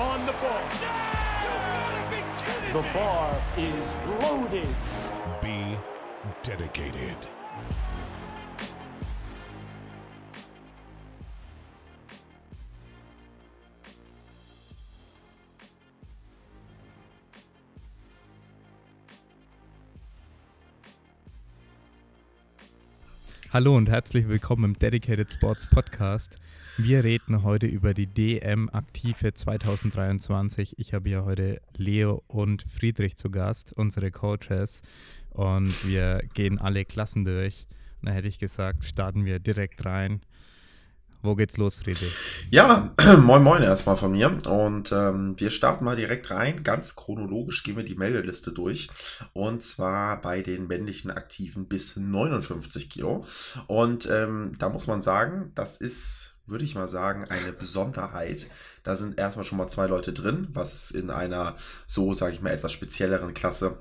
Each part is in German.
on the ball. The bar is loaded. Be dedicated. Hallo und herzlich willkommen im Dedicated Sports Podcast. Wir reden heute über die DM Aktive 2023. Ich habe hier heute Leo und Friedrich zu Gast, unsere Coaches. Und wir gehen alle Klassen durch. Und da hätte ich gesagt, starten wir direkt rein. Wo geht's los, Friedrich? Ja, moin moin erstmal von mir. Und ähm, wir starten mal direkt rein. Ganz chronologisch gehen wir die Meldeliste durch. Und zwar bei den männlichen Aktiven bis 59 Kilo. Und ähm, da muss man sagen, das ist, würde ich mal sagen, eine Besonderheit. Da sind erstmal schon mal zwei Leute drin, was in einer so, sage ich mal, etwas spezielleren Klasse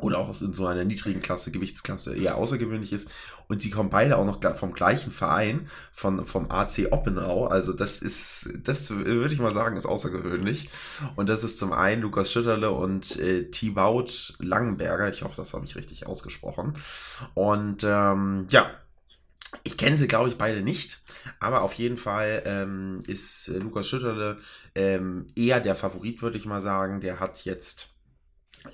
oder auch in so einer niedrigen Klasse, Gewichtsklasse eher außergewöhnlich ist. Und sie kommen beide auch noch vom gleichen Verein, von, vom AC Oppenau. Also das ist, das würde ich mal sagen, ist außergewöhnlich. Und das ist zum einen Lukas Schütterle und äh, Thibaut Langenberger. Ich hoffe, das habe ich richtig ausgesprochen. Und ähm, ja, ich kenne sie, glaube ich, beide nicht, aber auf jeden Fall ähm, ist äh, Lukas Schütterle ähm, eher der Favorit, würde ich mal sagen. Der hat jetzt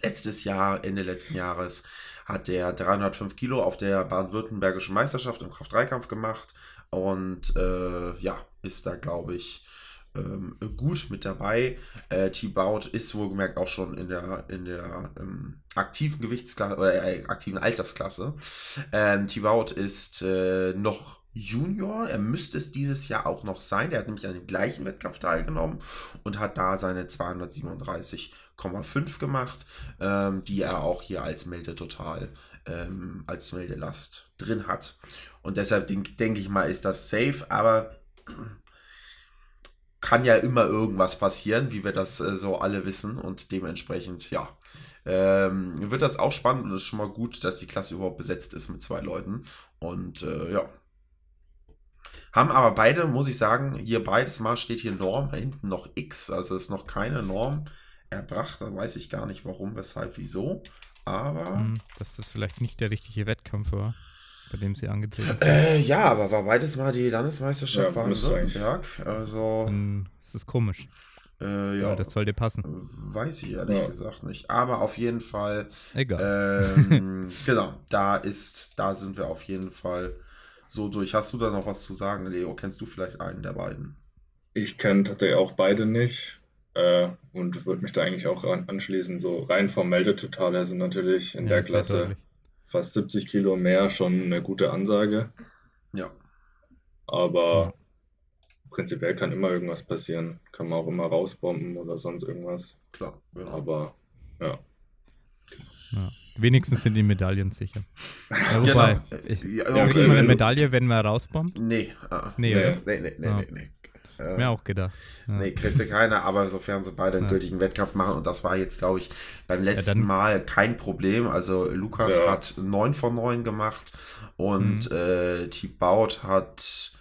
Letztes Jahr, Ende letzten Jahres, hat der 305 Kilo auf der baden-württembergischen Meisterschaft im Kraft-3-Kampf gemacht und äh, ja, ist da, glaube ich, ähm, gut mit dabei. Äh, T-Bout ist wohlgemerkt auch schon in der, in der ähm, aktiven Gewichtsklasse oder äh, aktiven Altersklasse. Ähm, T-Bout ist äh, noch Junior. Er müsste es dieses Jahr auch noch sein. Der hat nämlich an dem gleichen Wettkampf teilgenommen und hat da seine 237,5 gemacht, ähm, die er auch hier als Meldetotal, ähm, als Meldelast drin hat. Und deshalb denke denk ich mal, ist das safe, aber kann ja immer irgendwas passieren, wie wir das äh, so alle wissen und dementsprechend, ja. Ähm, wird das auch spannend und ist schon mal gut, dass die Klasse überhaupt besetzt ist mit zwei Leuten. Und äh, ja, haben aber beide, muss ich sagen, hier beides Mal steht hier Norm, hinten noch X, also ist noch keine Norm erbracht. Da weiß ich gar nicht warum, weshalb, wieso. Aber. Hm, dass das vielleicht nicht der richtige Wettkampf war, bei dem sie angetreten sind. Äh, ja, aber war beides Mal die Landesmeisterschaft ja, Baden-Württemberg. Also. Dann ist das komisch. Äh, ja, ja, das soll dir passen. Weiß ich ehrlich ja. gesagt nicht. Aber auf jeden Fall. Egal. Ähm, genau, da ist, da sind wir auf jeden Fall so durch. Hast du da noch was zu sagen, Leo? Kennst du vielleicht einen der beiden? Ich kenne tatsächlich auch beide nicht äh, und würde mich da eigentlich auch anschließen. So rein vom Meldetotal her sind natürlich in ja, der Klasse fast 70 Kilo mehr schon eine gute Ansage. Ja. Aber ja. prinzipiell kann immer irgendwas passieren. Kann man auch immer rausbomben oder sonst irgendwas. Klar. Genau. Aber ja. ja. Wenigstens sind die Medaillen sicher. Ja, wobei, genau. ich, ja, okay. kriegen wir eine Medaille, wenn man rausbombt? Nee. Uh, nee, nee, nee, nee, nee, ah. nee, nee. Äh, Mir auch gedacht. Ja. Nee, kriegst du keine, aber sofern sie beide einen ja. gültigen Wettkampf machen, und das war jetzt, glaube ich, beim letzten ja, Mal kein Problem. Also Lukas hat 9 von 9 gemacht und mhm. äh, T-Baut hat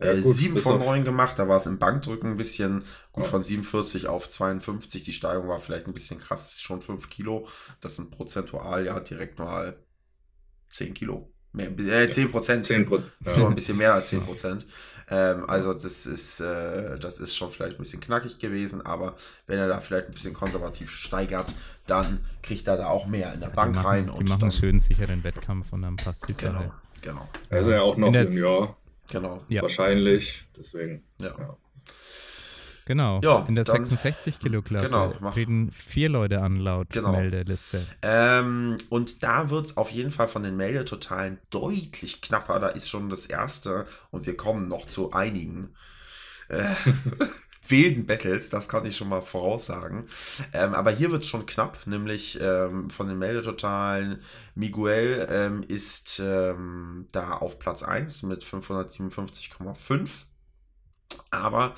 ja, äh, 7 von 9 gemacht, da war es im Bankdrücken ein bisschen gut ja. von 47 auf 52. Die Steigung war vielleicht ein bisschen krass, schon 5 Kilo. Das sind prozentual ja direkt mal 10 Kilo. Mehr, äh, 10 Prozent. 10 ja. ein bisschen mehr als 10 Prozent. Ähm, also das ist, äh, das ist schon vielleicht ein bisschen knackig gewesen, aber wenn er da vielleicht ein bisschen konservativ steigert, dann kriegt er da auch mehr in der Bank machen, rein. Die und machen einen schönen sicheren Wettkampf und dann passt die genau, Sache. Genau. Er ist ja auch noch im Jahr Genau. Ja. Wahrscheinlich. Deswegen. Ja. ja. Genau. Ja, in der 66 Kilo Klasse genau, treten vier Leute an laut genau. Meldeliste. Ähm, und da wird es auf jeden Fall von den Meldetotalen deutlich knapper. Da ist schon das erste und wir kommen noch zu einigen. Äh, wilden Battles, das kann ich schon mal voraussagen. Ähm, aber hier wird es schon knapp, nämlich ähm, von den Meldetotalen. Miguel ähm, ist ähm, da auf Platz 1 mit 557,5. Aber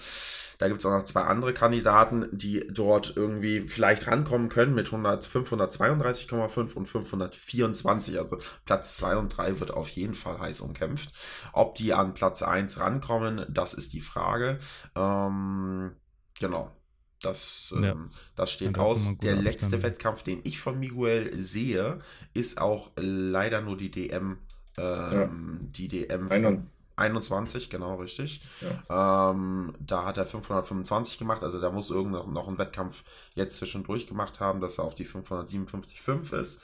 da gibt es auch noch zwei andere Kandidaten, die dort irgendwie vielleicht rankommen können mit 100, 532,5 und 524. Also Platz 2 und 3 wird auf jeden Fall heiß umkämpft. Ob die an Platz 1 rankommen, das ist die Frage. Ähm, genau. Das, ja. ähm, das steht das aus. Der letzte Abstand. Wettkampf, den ich von Miguel sehe, ist auch leider nur die DM. Ähm, ja. Die DM. 21, genau, richtig. Ja. Ähm, da hat er 525 gemacht, also da muss irgend noch ein Wettkampf jetzt zwischendurch gemacht haben, dass er auf die 557,5 ist.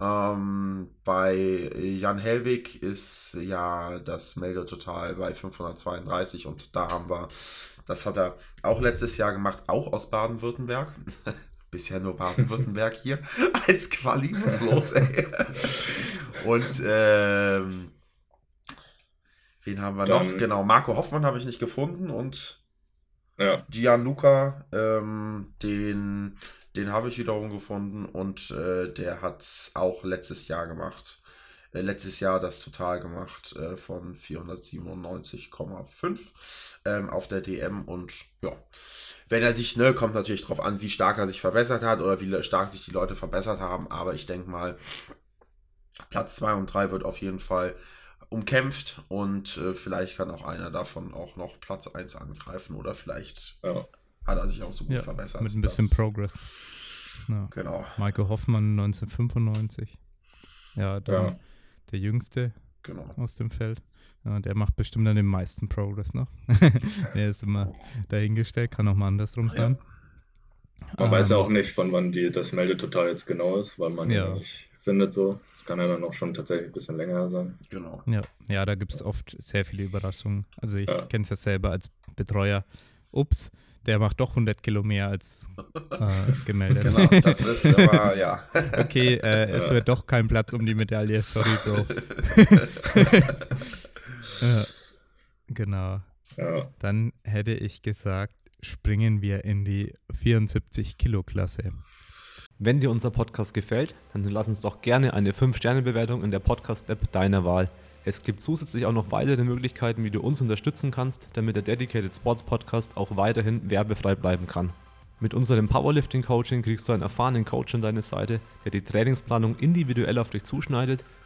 Ähm, bei Jan Helwig ist ja das Meldetotal bei 532 und da haben wir, das hat er auch letztes Jahr gemacht, auch aus Baden-Württemberg. Bisher nur Baden-Württemberg hier als Quali los, ey. Und ähm, Wen haben wir Dann, noch? Genau, Marco Hoffmann habe ich nicht gefunden und ja. Gianluca, ähm, den, den habe ich wiederum gefunden und äh, der hat es auch letztes Jahr gemacht. Äh, letztes Jahr das Total gemacht äh, von 497,5 ähm, auf der DM und ja, wenn er sich, ne, kommt natürlich drauf an, wie stark er sich verbessert hat oder wie stark sich die Leute verbessert haben, aber ich denke mal, Platz 2 und 3 wird auf jeden Fall umkämpft und äh, vielleicht kann auch einer davon auch noch Platz 1 angreifen oder vielleicht ja. hat er sich auch so gut ja, verbessert. Mit ein bisschen Progress. Ja. Genau. Michael Hoffmann 1995. Ja, der, der Jüngste genau. aus dem Feld. Ja, der macht bestimmt dann den meisten Progress noch. der ist immer dahingestellt, kann auch mal andersrum sein. Man ähm, weiß ja auch nicht, von wann die, das Meldetotal jetzt genau ist, weil man ja nicht findet. So. Das kann ja dann auch schon tatsächlich ein bisschen länger sein. Genau. Ja, ja da gibt es oft sehr viele Überraschungen. Also ich ja. kenne es ja selber als Betreuer. Ups, der macht doch 100 Kilo mehr als äh, gemeldet. genau, das ist aber, ja. okay, äh, es wird doch kein Platz um die Medaille. Sorry, Bro. ja, genau. Ja. Dann hätte ich gesagt, springen wir in die 74 Kilo Klasse. Wenn dir unser Podcast gefällt, dann lass uns doch gerne eine 5-Sterne-Bewertung in der Podcast-App deiner Wahl. Es gibt zusätzlich auch noch weitere Möglichkeiten, wie du uns unterstützen kannst, damit der Dedicated Sports Podcast auch weiterhin werbefrei bleiben kann. Mit unserem Powerlifting Coaching kriegst du einen erfahrenen Coach an deine Seite, der die Trainingsplanung individuell auf dich zuschneidet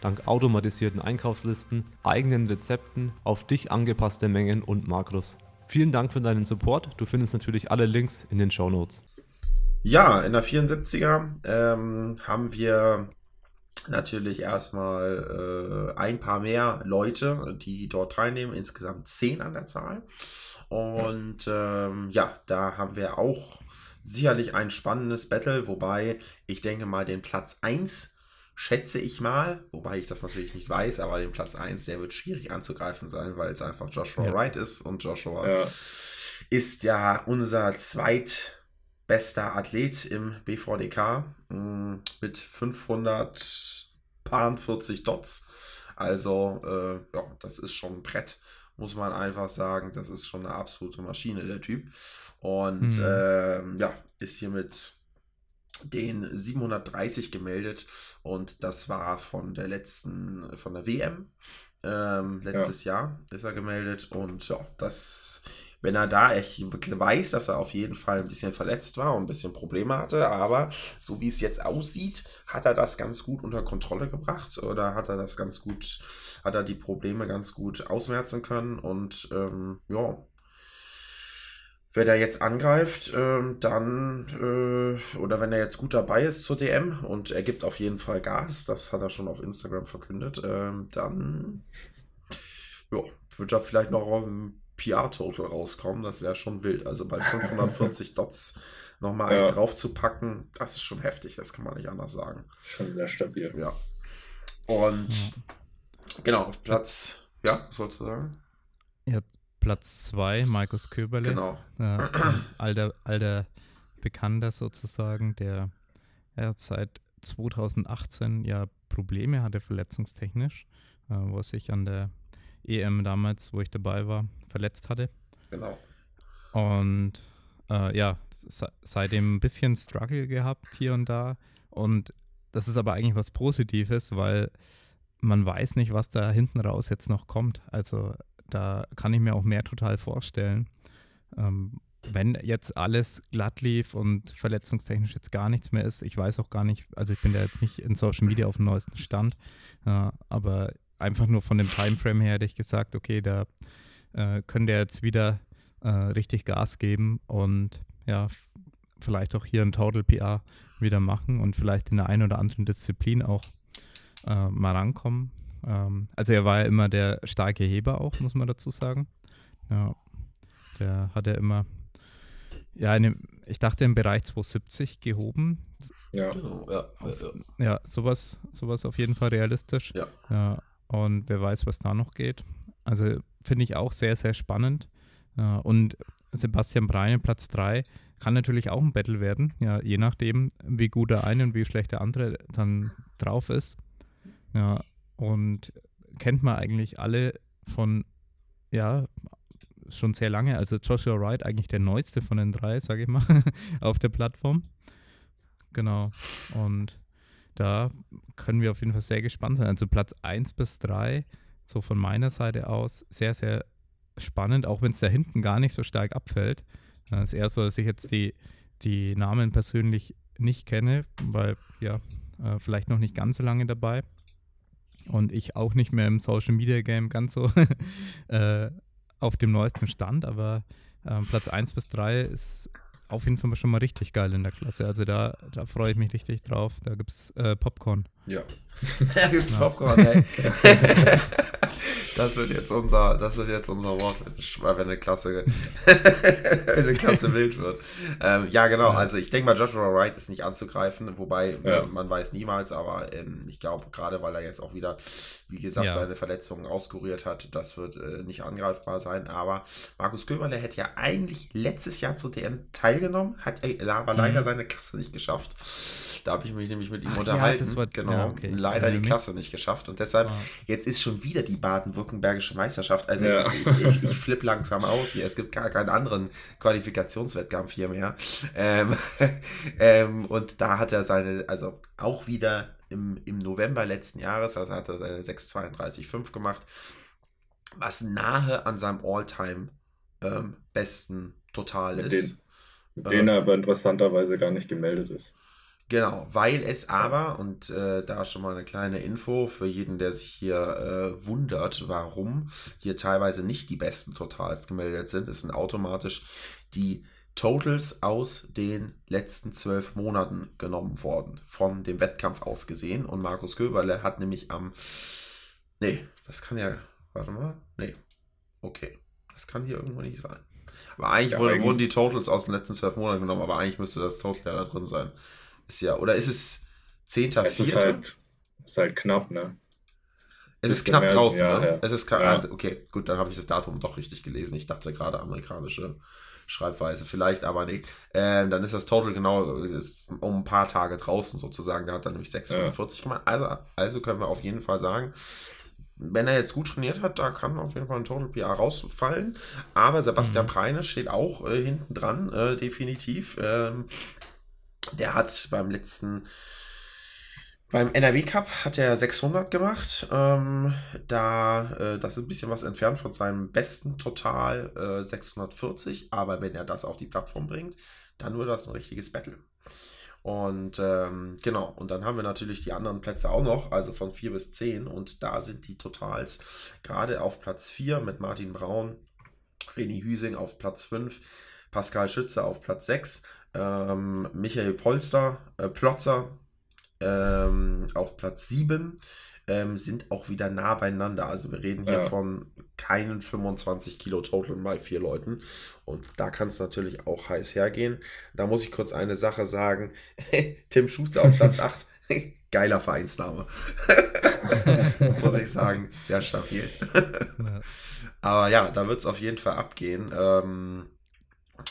dank automatisierten Einkaufslisten, eigenen Rezepten, auf dich angepasste Mengen und Makros. Vielen Dank für deinen Support. Du findest natürlich alle Links in den Show Notes. Ja, in der 74er ähm, haben wir natürlich erstmal äh, ein paar mehr Leute, die dort teilnehmen, insgesamt zehn an der Zahl. Und ähm, ja, da haben wir auch sicherlich ein spannendes Battle, wobei ich denke mal den Platz 1 schätze ich mal, wobei ich das natürlich nicht weiß, aber den Platz 1, der wird schwierig anzugreifen sein, weil es einfach Joshua ja. Wright ist und Joshua ja. ist ja unser zweitbester Athlet im BVDK mm, mit 540 Dots. Also, äh, ja, das ist schon ein Brett, muss man einfach sagen. Das ist schon eine absolute Maschine, der Typ. Und mhm. äh, ja, ist hier mit den 730 gemeldet und das war von der letzten, von der WM. Ähm, letztes ja. Jahr ist er gemeldet und ja, das, wenn er da, ich weiß, dass er auf jeden Fall ein bisschen verletzt war und ein bisschen Probleme hatte, aber so wie es jetzt aussieht, hat er das ganz gut unter Kontrolle gebracht oder hat er das ganz gut, hat er die Probleme ganz gut ausmerzen können und ähm, ja, wenn er jetzt angreift, äh, dann, äh, oder wenn er jetzt gut dabei ist zur DM und er gibt auf jeden Fall Gas, das hat er schon auf Instagram verkündet, äh, dann ja, wird er vielleicht noch auf ein PR-Total rauskommen. Das wäre schon wild. Also bei 540 Dots nochmal ja. drauf zu packen, das ist schon heftig, das kann man nicht anders sagen. Schon sehr stabil. Ja. Und genau, auf Platz, ja, sozusagen. Ja, Platz 2, Markus Köberle. Genau. Äh, alter, alter Bekannter sozusagen, der ja, seit 2018 ja Probleme hatte, verletzungstechnisch, äh, wo er sich an der EM damals, wo ich dabei war, verletzt hatte. Genau. Und äh, ja, seitdem ein bisschen Struggle gehabt hier und da. Und das ist aber eigentlich was Positives, weil man weiß nicht, was da hinten raus jetzt noch kommt. Also da kann ich mir auch mehr total vorstellen. Ähm, wenn jetzt alles glatt lief und verletzungstechnisch jetzt gar nichts mehr ist, ich weiß auch gar nicht, also ich bin da jetzt nicht in Social Media auf dem neuesten Stand, äh, aber einfach nur von dem Timeframe her hätte ich gesagt, okay, da äh, können der jetzt wieder äh, richtig Gas geben und ja, vielleicht auch hier ein Total PR wieder machen und vielleicht in der einen oder anderen Disziplin auch äh, mal rankommen. Ähm, also er war ja immer der starke Heber auch, muss man dazu sagen. Ja, der hat ja immer, ja, eine, ich dachte im Bereich 270 gehoben. Ja, genau, ja, ja, ja. sowas, sowas auf jeden Fall realistisch. Ja. ja. Und wer weiß, was da noch geht. Also finde ich auch sehr, sehr spannend. Ja, und Sebastian Breine, Platz 3, kann natürlich auch ein Battle werden. Ja, je nachdem, wie gut der eine und wie schlecht der andere dann drauf ist. Ja, und kennt man eigentlich alle von, ja, schon sehr lange. Also Joshua Wright eigentlich der neueste von den drei, sage ich mal, auf der Plattform. Genau. Und da können wir auf jeden Fall sehr gespannt sein. Also Platz 1 bis 3, so von meiner Seite aus, sehr, sehr spannend, auch wenn es da hinten gar nicht so stark abfällt. Es ist eher so, dass ich jetzt die, die Namen persönlich nicht kenne, weil ja, äh, vielleicht noch nicht ganz so lange dabei. Und ich auch nicht mehr im Social Media Game ganz so äh, auf dem neuesten Stand, aber äh, Platz 1 bis 3 ist auf jeden Fall schon mal richtig geil in der Klasse. Also da, da freue ich mich richtig drauf. Da gibt es äh, Popcorn. Ja. da gibt es ja. Popcorn, ey. Das wird jetzt unser, das wird jetzt unser Wort, wenn eine Klasse, wenn eine Klasse wild wird. Ähm, ja, genau. Also ich denke mal, Joshua Wright ist nicht anzugreifen, wobei ja. man weiß niemals, aber ähm, ich glaube, gerade weil er jetzt auch wieder, wie gesagt, ja. seine Verletzungen auskuriert hat, das wird äh, nicht angreifbar sein. Aber Markus Köberle hätte ja eigentlich letztes Jahr zur DM teilgenommen, hat aber leider mhm. seine Klasse nicht geschafft. Da habe ich mich nämlich mit ihm Ach, unterhalten. Ja, war, genau, ja, okay. leider die Klasse nicht geschafft. Und deshalb, ah. jetzt ist schon wieder die baden-württembergische Meisterschaft. Also ja. ich, ich, ich, flippe langsam aus hier. Es gibt gar keinen anderen Qualifikationswettkampf hier mehr. Ähm, ähm, und da hat er seine, also auch wieder im, im November letzten Jahres, also hat er seine 6,32,5 gemacht, was nahe an seinem All-Time ähm, besten Total mit ist. Den, mit denen er aber interessanterweise gar nicht gemeldet ist. Genau, weil es aber, und äh, da schon mal eine kleine Info für jeden, der sich hier äh, wundert, warum hier teilweise nicht die besten Totals gemeldet sind, es sind automatisch die Totals aus den letzten zwölf Monaten genommen worden, von dem Wettkampf aus gesehen. Und Markus Köberle hat nämlich am. Nee, das kann ja. Warte mal. Nee. Okay. Das kann hier irgendwo nicht sein. Aber eigentlich, ja, wurden, wurden die Totals aus den letzten zwölf Monaten genommen, aber eigentlich müsste das Total ja da drin sein. Ist ja, oder ist es 10. Es ist halt, ist halt knapp, ne? Es ist, ist knapp draußen, Jahr, ne? Ja. Es ist ja. also, okay, gut, dann habe ich das Datum doch richtig gelesen. Ich dachte gerade amerikanische Schreibweise, vielleicht aber nicht. Ähm, dann ist das Total genau ist um ein paar Tage draußen sozusagen. Der hat dann nämlich 6,45 ja. gemacht. Also, also können wir auf jeden Fall sagen, wenn er jetzt gut trainiert hat, da kann auf jeden Fall ein Total PR rausfallen. Aber Sebastian mhm. Preine steht auch äh, hinten dran, äh, definitiv. Ähm, der hat beim letzten, beim NRW Cup hat er 600 gemacht. Ähm, da, äh, das ist ein bisschen was entfernt von seinem besten Total äh, 640. Aber wenn er das auf die Plattform bringt, dann wird das ein richtiges Battle. Und ähm, genau, und dann haben wir natürlich die anderen Plätze auch noch, also von 4 bis 10. Und da sind die Totals gerade auf Platz 4 mit Martin Braun, René Hüsing auf Platz 5, Pascal Schütze auf Platz 6 ähm, Michael Polster, äh, Plotzer ähm, auf Platz 7 ähm, sind auch wieder nah beieinander. Also wir reden hier ja. von keinen 25 Kilo Total bei vier Leuten. Und da kann es natürlich auch heiß hergehen. Da muss ich kurz eine Sache sagen. Tim Schuster auf Platz 8. geiler Vereinsname. Muss ich sagen, sehr stabil. Aber ja, da wird es auf jeden Fall abgehen. Ähm,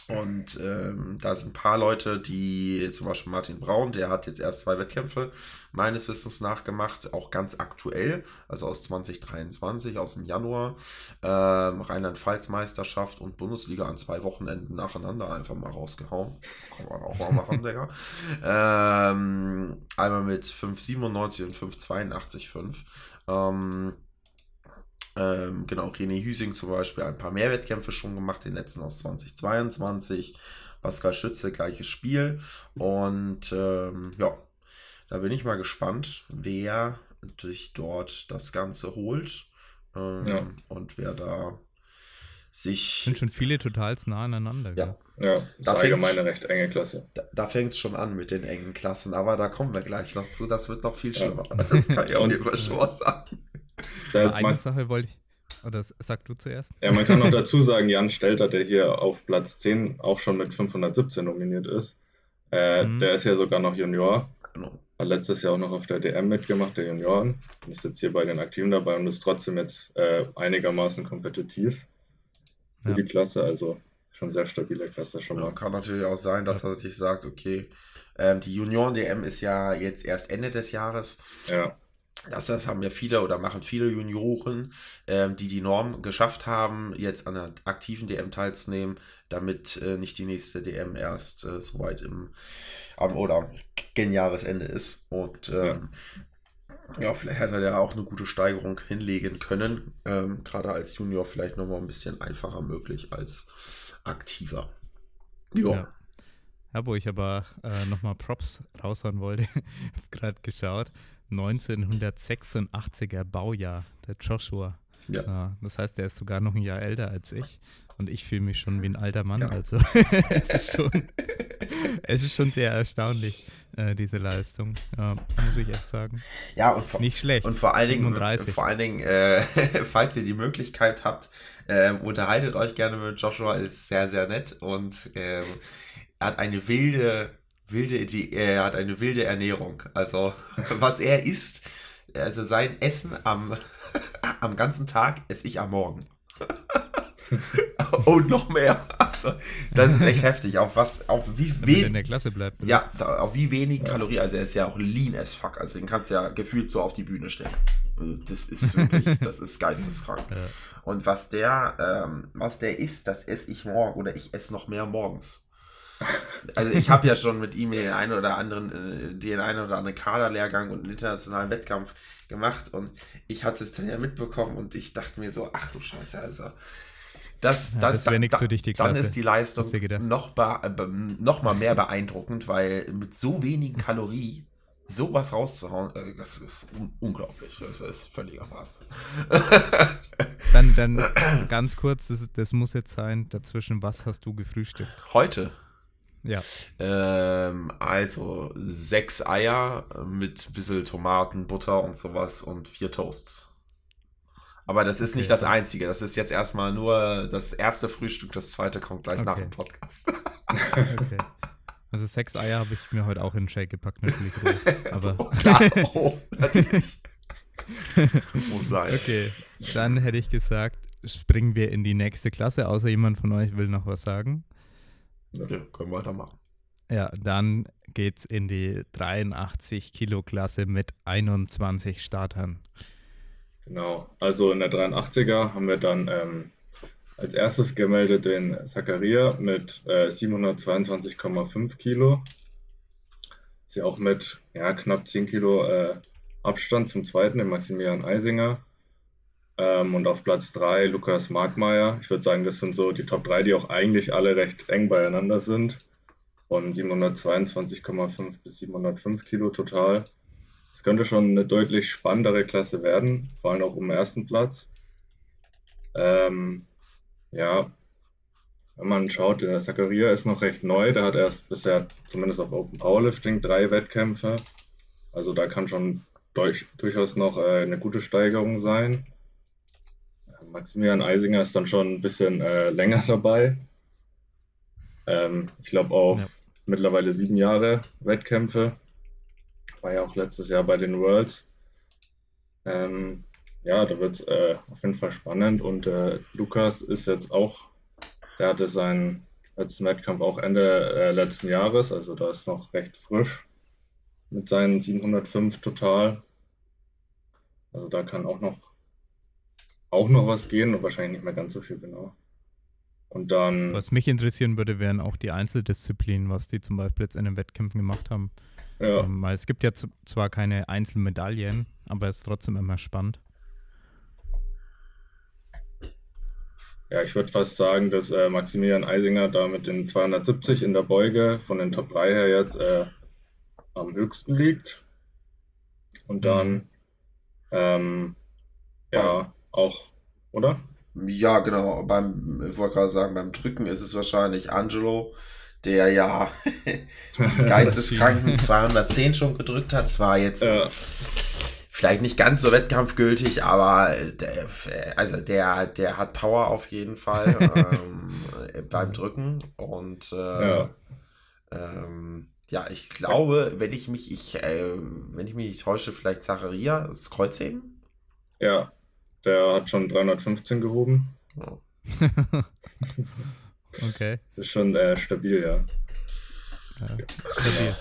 und ähm, da sind ein paar Leute, die, zum Beispiel Martin Braun, der hat jetzt erst zwei Wettkämpfe meines Wissens nachgemacht, auch ganz aktuell, also aus 2023, aus dem Januar. Ähm, Rheinland-Pfalz-Meisterschaft und Bundesliga an zwei Wochenenden nacheinander einfach mal rausgehauen. Kann man auch mal machen, Digga. Ähm, einmal mit 5,97 und 5,82,5. Ähm, ähm, genau, René Hüsing zum Beispiel ein paar mehr Wettkämpfe schon gemacht, den letzten aus 2022. Pascal Schütze, gleiches Spiel. Und ähm, ja, da bin ich mal gespannt, wer sich dort das Ganze holt. Ähm, ja. Und wer da sich. Sind schon viele total nah aneinander. Ja, ja das da ist allgemeine recht enge Klasse. Da, da fängt es schon an mit den engen Klassen, aber da kommen wir gleich noch zu. Das wird noch viel schlimmer. Ja. Das kann ich auch immer schon was sagen. Da eine Sache wollte ich. Oder sag du zuerst? Ja, man kann noch dazu sagen, Jan Stelter, der hier auf Platz 10 auch schon mit 517 nominiert ist, äh, mhm. der ist ja sogar noch Junior. Genau. Hat letztes Jahr auch noch auf der DM mitgemacht, der Junioren. Und ist jetzt hier bei den Aktiven dabei und ist trotzdem jetzt äh, einigermaßen kompetitiv für ja. die Klasse. Also schon sehr stabile Klasse schon mal. Ja, kann natürlich auch sein, dass er sich sagt, okay, ähm, die Junioren-DM ist ja jetzt erst Ende des Jahres. Ja. Das, das haben ja viele oder machen viele Junioren, ähm, die die Norm geschafft haben, jetzt an der aktiven DM teilzunehmen, damit äh, nicht die nächste DM erst äh, soweit im am, oder gen Jahresende ist. Und ähm, ja. ja. vielleicht hätte er ja auch eine gute Steigerung hinlegen können. Ähm, Gerade als Junior vielleicht nochmal ein bisschen einfacher möglich als aktiver. Jo. Ja. Ja, wo ich aber äh, nochmal Props raushauen wollte, habe gerade geschaut. 1986er Baujahr, der Joshua. Ja. ja. Das heißt, er ist sogar noch ein Jahr älter als ich und ich fühle mich schon wie ein alter Mann. Ja. Also es, ist schon, es ist schon sehr erstaunlich, äh, diese Leistung, ja, muss ich echt sagen. Ja, und vor, nicht schlecht. Und vor allen Dingen, vor allen Dingen äh, falls ihr die Möglichkeit habt, äh, unterhaltet euch gerne mit Joshua, ist sehr, sehr nett und ähm, er hat eine wilde wilde, die, er hat eine wilde Ernährung. Also, was er isst, also sein Essen am, am ganzen Tag esse ich am Morgen. Und noch mehr. Also, das ist echt heftig. Auf was, auf wie wenig. in der Klasse bleibt. Oder? Ja, auf wie wenigen Kalorien. Also, er ist ja auch lean as fuck. Also, den kannst du ja gefühlt so auf die Bühne stellen. Das ist wirklich, das ist geisteskrank. Ja. Und was der, ähm, was der isst, das esse ich morgen oder ich esse noch mehr morgens. Also ich habe ja schon mit ihm den einen oder anderen, äh, den einen oder anderen Kaderlehrgang und einen internationalen Wettkampf gemacht und ich hatte es dann ja mitbekommen und ich dachte mir so, ach du Scheiße, also das, ja, dann, das wäre nichts für dich, die Klasse. Dann ist die Leistung noch, noch mal mehr beeindruckend, weil mit so wenigen Kalorien sowas rauszuhauen, äh, das ist un unglaublich. Das ist völliger Wahnsinn. dann, dann ganz kurz, das, das muss jetzt sein, dazwischen, was hast du gefrühstückt? Heute? Ja. Ähm, also sechs Eier mit ein bisschen Tomaten, Butter und sowas und vier Toasts. Aber das ist okay. nicht das Einzige. Das ist jetzt erstmal nur das erste Frühstück. Das zweite kommt gleich okay. nach dem Podcast. okay. Also sechs Eier habe ich mir heute auch in den Shake gepackt, natürlich. Aber oh, klar, oh, natürlich. Muss sein. Okay, dann hätte ich gesagt, springen wir in die nächste Klasse, außer jemand von euch will noch was sagen. Ja, können wir weitermachen. Ja, dann geht's in die 83 Kilo Klasse mit 21 Startern. Genau, also in der 83er haben wir dann ähm, als erstes gemeldet den Zakaria mit äh, 722,5 Kilo. Ist ja auch mit ja, knapp 10 Kilo äh, Abstand zum zweiten, den Maximilian Eisinger. Ähm, und auf Platz 3 Lukas Markmeier. Ich würde sagen, das sind so die Top 3, die auch eigentlich alle recht eng beieinander sind. Von 722,5 bis 705 Kilo total. Es könnte schon eine deutlich spannendere Klasse werden, vor allem auch um den ersten Platz. Ähm, ja, wenn man schaut, der Zakaria ist noch recht neu. Der hat erst bisher, zumindest auf Open Powerlifting, drei Wettkämpfe. Also da kann schon durch, durchaus noch äh, eine gute Steigerung sein. Maximilian Eisinger ist dann schon ein bisschen äh, länger dabei. Ähm, ich glaube auf ja. mittlerweile sieben Jahre Wettkämpfe. war ja auch letztes Jahr bei den Worlds. Ähm, ja, da wird es äh, auf jeden Fall spannend und äh, Lukas ist jetzt auch, der hatte seinen letzten Wettkampf auch Ende äh, letzten Jahres, also da ist noch recht frisch mit seinen 705 total. Also da kann auch noch auch noch was gehen und wahrscheinlich nicht mehr ganz so viel genau. Und dann. Was mich interessieren würde, wären auch die Einzeldisziplinen, was die zum Beispiel jetzt in den Wettkämpfen gemacht haben. Ja. Ähm, weil es gibt ja zwar keine Einzelmedaillen, aber es ist trotzdem immer spannend. Ja, ich würde fast sagen, dass äh, Maximilian Eisinger da mit den 270 in der Beuge von den Top 3 her jetzt äh, am höchsten liegt. Und dann, mhm. ähm, ja, auch, oder? Ja, genau. Beim, ich wollte gerade sagen, beim Drücken ist es wahrscheinlich Angelo, der ja geisteskranken 210 schon gedrückt hat. Zwar jetzt ja. vielleicht nicht ganz so wettkampfgültig, aber der, also der, der hat Power auf jeden Fall ähm, beim Drücken. Und äh, ja. Ähm, ja, ich glaube, wenn ich mich, ich, äh, wenn ich mich nicht täusche, vielleicht Zacharia, das Kreuzheben? Ja, der hat schon 315 gehoben. Oh. okay. Das ist schon äh, stabil, ja. ja stabil.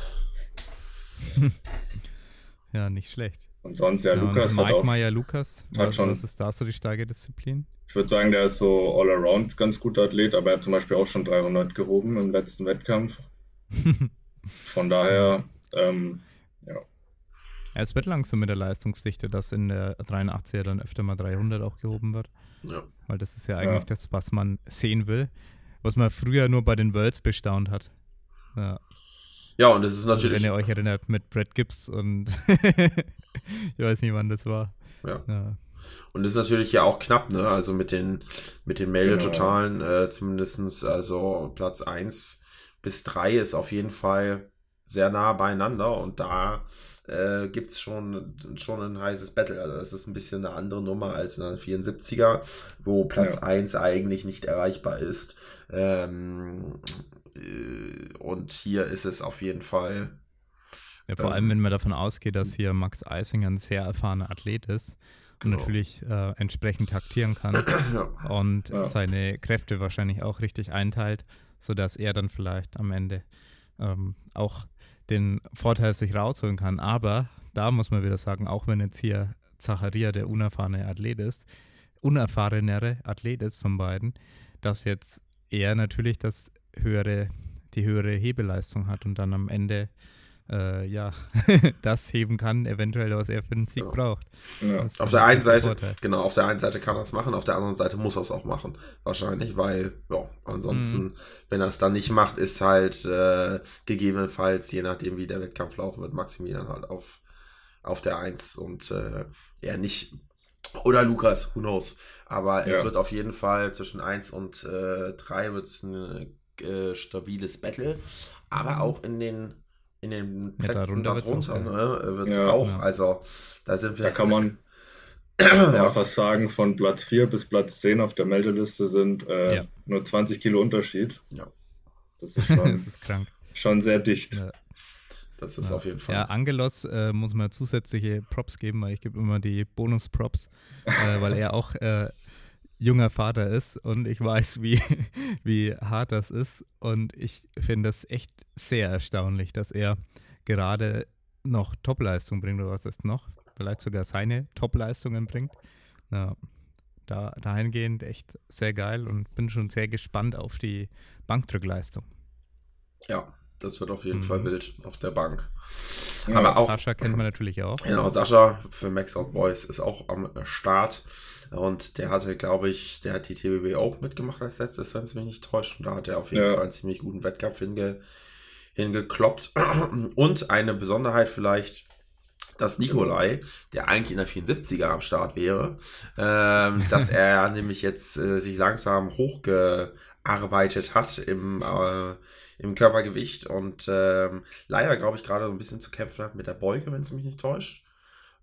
ja, nicht schlecht. Und sonst, ja, ja Lukas Mike hat auch... Meyer Lukas, hat schon, was ist da so die starke Disziplin? Ich würde sagen, der ist so all-around ganz guter Athlet, aber er hat zum Beispiel auch schon 300 gehoben im letzten Wettkampf. Von daher, ähm, ja, ja, es wird langsam mit der Leistungsdichte, dass in der 83er dann öfter mal 300 auch gehoben wird. Ja. Weil das ist ja eigentlich ja. das, was man sehen will, was man früher nur bei den Worlds bestaunt hat. Ja. Ja, und es ist natürlich. Also wenn ihr euch erinnert mit Brad Gibbs und ich weiß nicht, wann das war. Ja. ja. Und das ist natürlich ja auch knapp, ne? Also mit den, mit den Meldetotalen genau. äh, zumindest, also Platz 1 bis 3 ist auf jeden Fall sehr nah beieinander und da äh, gibt es schon, schon ein heißes Battle. Also das ist ein bisschen eine andere Nummer als eine 74er, wo Platz ja. 1 eigentlich nicht erreichbar ist. Ähm, äh, und hier ist es auf jeden Fall. Ja, vor ähm, allem, wenn man davon ausgeht, dass hier Max Eisinger ein sehr erfahrener Athlet ist und genau. natürlich äh, entsprechend taktieren kann ja. und ja. seine Kräfte wahrscheinlich auch richtig einteilt, sodass er dann vielleicht am Ende ähm, auch den Vorteil sich rausholen kann. Aber da muss man wieder sagen, auch wenn jetzt hier Zacharia der unerfahrene Athlet ist, unerfahrenere Athlet ist von beiden, dass jetzt er natürlich das höhere, die höhere Hebeleistung hat und dann am Ende äh, ja, das heben kann, eventuell, was er für einen Sieg ja. braucht. Ja. Auf der einen Seite, Vorteil. genau, auf der einen Seite kann er es machen, auf der anderen Seite muss er es auch machen. Wahrscheinlich, weil, ja, ansonsten, mhm. wenn er es dann nicht macht, ist halt äh, gegebenenfalls, je nachdem, wie der Wettkampf laufen wird, Maximilian halt auf, auf der 1 und äh, er nicht. Oder Lukas, who knows. Aber ja. es wird auf jeden Fall zwischen 1 und äh, 3 wird es ein äh, stabiles Battle. Aber mhm. auch in den in den Plätzen ja, darunter ne, wird es ja, auch. Ja. Also da sind wir. Da kann man ja. fast sagen, von Platz 4 bis Platz 10 auf der Meldeliste sind äh, nur 20 Kilo Unterschied. Ja. Das ist schon, das ist krank. schon sehr dicht. Das ist auf jeden Fall. Ja, Angelos äh, muss man zusätzliche Props geben, weil ich gebe immer die Bonus-Props, äh, weil er auch äh, junger Vater ist und ich weiß, wie, wie hart das ist. Und ich finde das echt sehr erstaunlich, dass er gerade noch Topleistung bringt oder was ist noch? Vielleicht sogar seine Topleistungen bringt. Na, da, dahingehend echt sehr geil und bin schon sehr gespannt auf die Bankdrückleistung. Ja, das wird auf jeden mhm. Fall wild auf der Bank. Ja, Aber auch. Sascha kennt man natürlich auch. Genau, Sascha für Max Out Boys ist auch am Start. Und der hatte, glaube ich, der hat die TBB auch mitgemacht als letztes, wenn es mich nicht täuscht. Und da hat er auf jeden ja. Fall einen ziemlich guten Wettkampf hinge, hingekloppt. Und eine Besonderheit vielleicht, dass Nikolai, der eigentlich in der 74er am Start wäre, ähm, dass er nämlich jetzt äh, sich langsam hochgearbeitet hat im, äh, im Körpergewicht und ähm, leider, glaube ich, gerade so ein bisschen zu kämpfen hat mit der Beuge, wenn es mich nicht täuscht.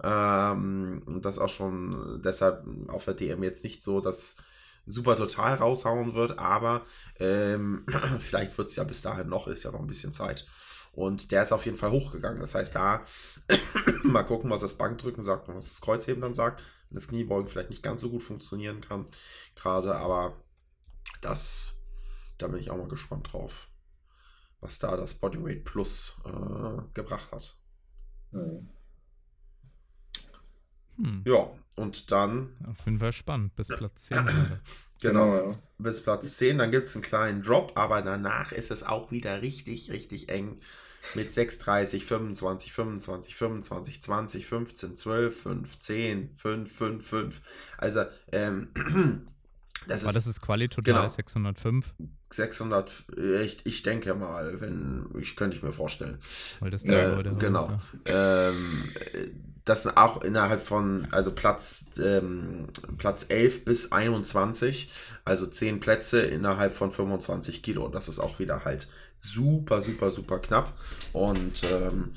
Ähm, und das auch schon deshalb auf der DM jetzt nicht so das super total raushauen wird, aber ähm, vielleicht wird es ja bis dahin noch, ist ja noch ein bisschen Zeit. Und der ist auf jeden Fall hochgegangen. Das heißt, da mal gucken, was das Bankdrücken sagt und was das Kreuzheben dann sagt. Wenn das Kniebeugen vielleicht nicht ganz so gut funktionieren kann, gerade, aber das, da bin ich auch mal gespannt drauf, was da das Bodyweight Plus äh, gebracht hat. Mhm. Hm. Ja, und dann. Auf jeden Fall spannend, bis Platz 10. genau, genau ja. bis Platz 10. Dann gibt es einen kleinen Drop, aber danach ist es auch wieder richtig, richtig eng mit 6,30, 25, 25, 25, 20, 15, 12, 5, 10, 5, 5, 5. Also, ähm, das Aber ist, das ist Quali total genau, 605. 600, ich, ich denke mal, wenn, ich könnte ich mir vorstellen. Weil das äh, Genau. Ähm, das auch innerhalb von, also Platz, ähm, Platz 11 bis 21, also 10 Plätze innerhalb von 25 Kilo. Das ist auch wieder halt super, super, super knapp. Und ähm,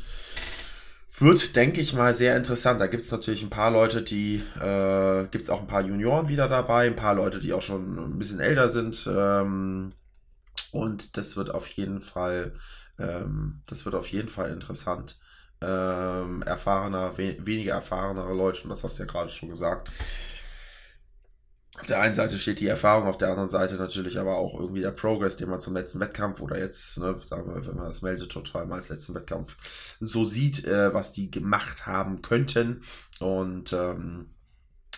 wird, denke ich mal, sehr interessant. Da gibt es natürlich ein paar Leute, die, äh, gibt es auch ein paar Junioren wieder dabei, ein paar Leute, die auch schon ein bisschen älter sind. Ähm, und das wird auf jeden Fall, ähm, das wird auf jeden Fall interessant ähm, erfahrener, we weniger erfahrenere Leute, und das hast du ja gerade schon gesagt. Auf der einen Seite steht die Erfahrung, auf der anderen Seite natürlich aber auch irgendwie der Progress, den man zum letzten Wettkampf oder jetzt, ne, sagen wir, wenn man das meldet, total mal als letzten Wettkampf so sieht, äh, was die gemacht haben könnten. Und ähm,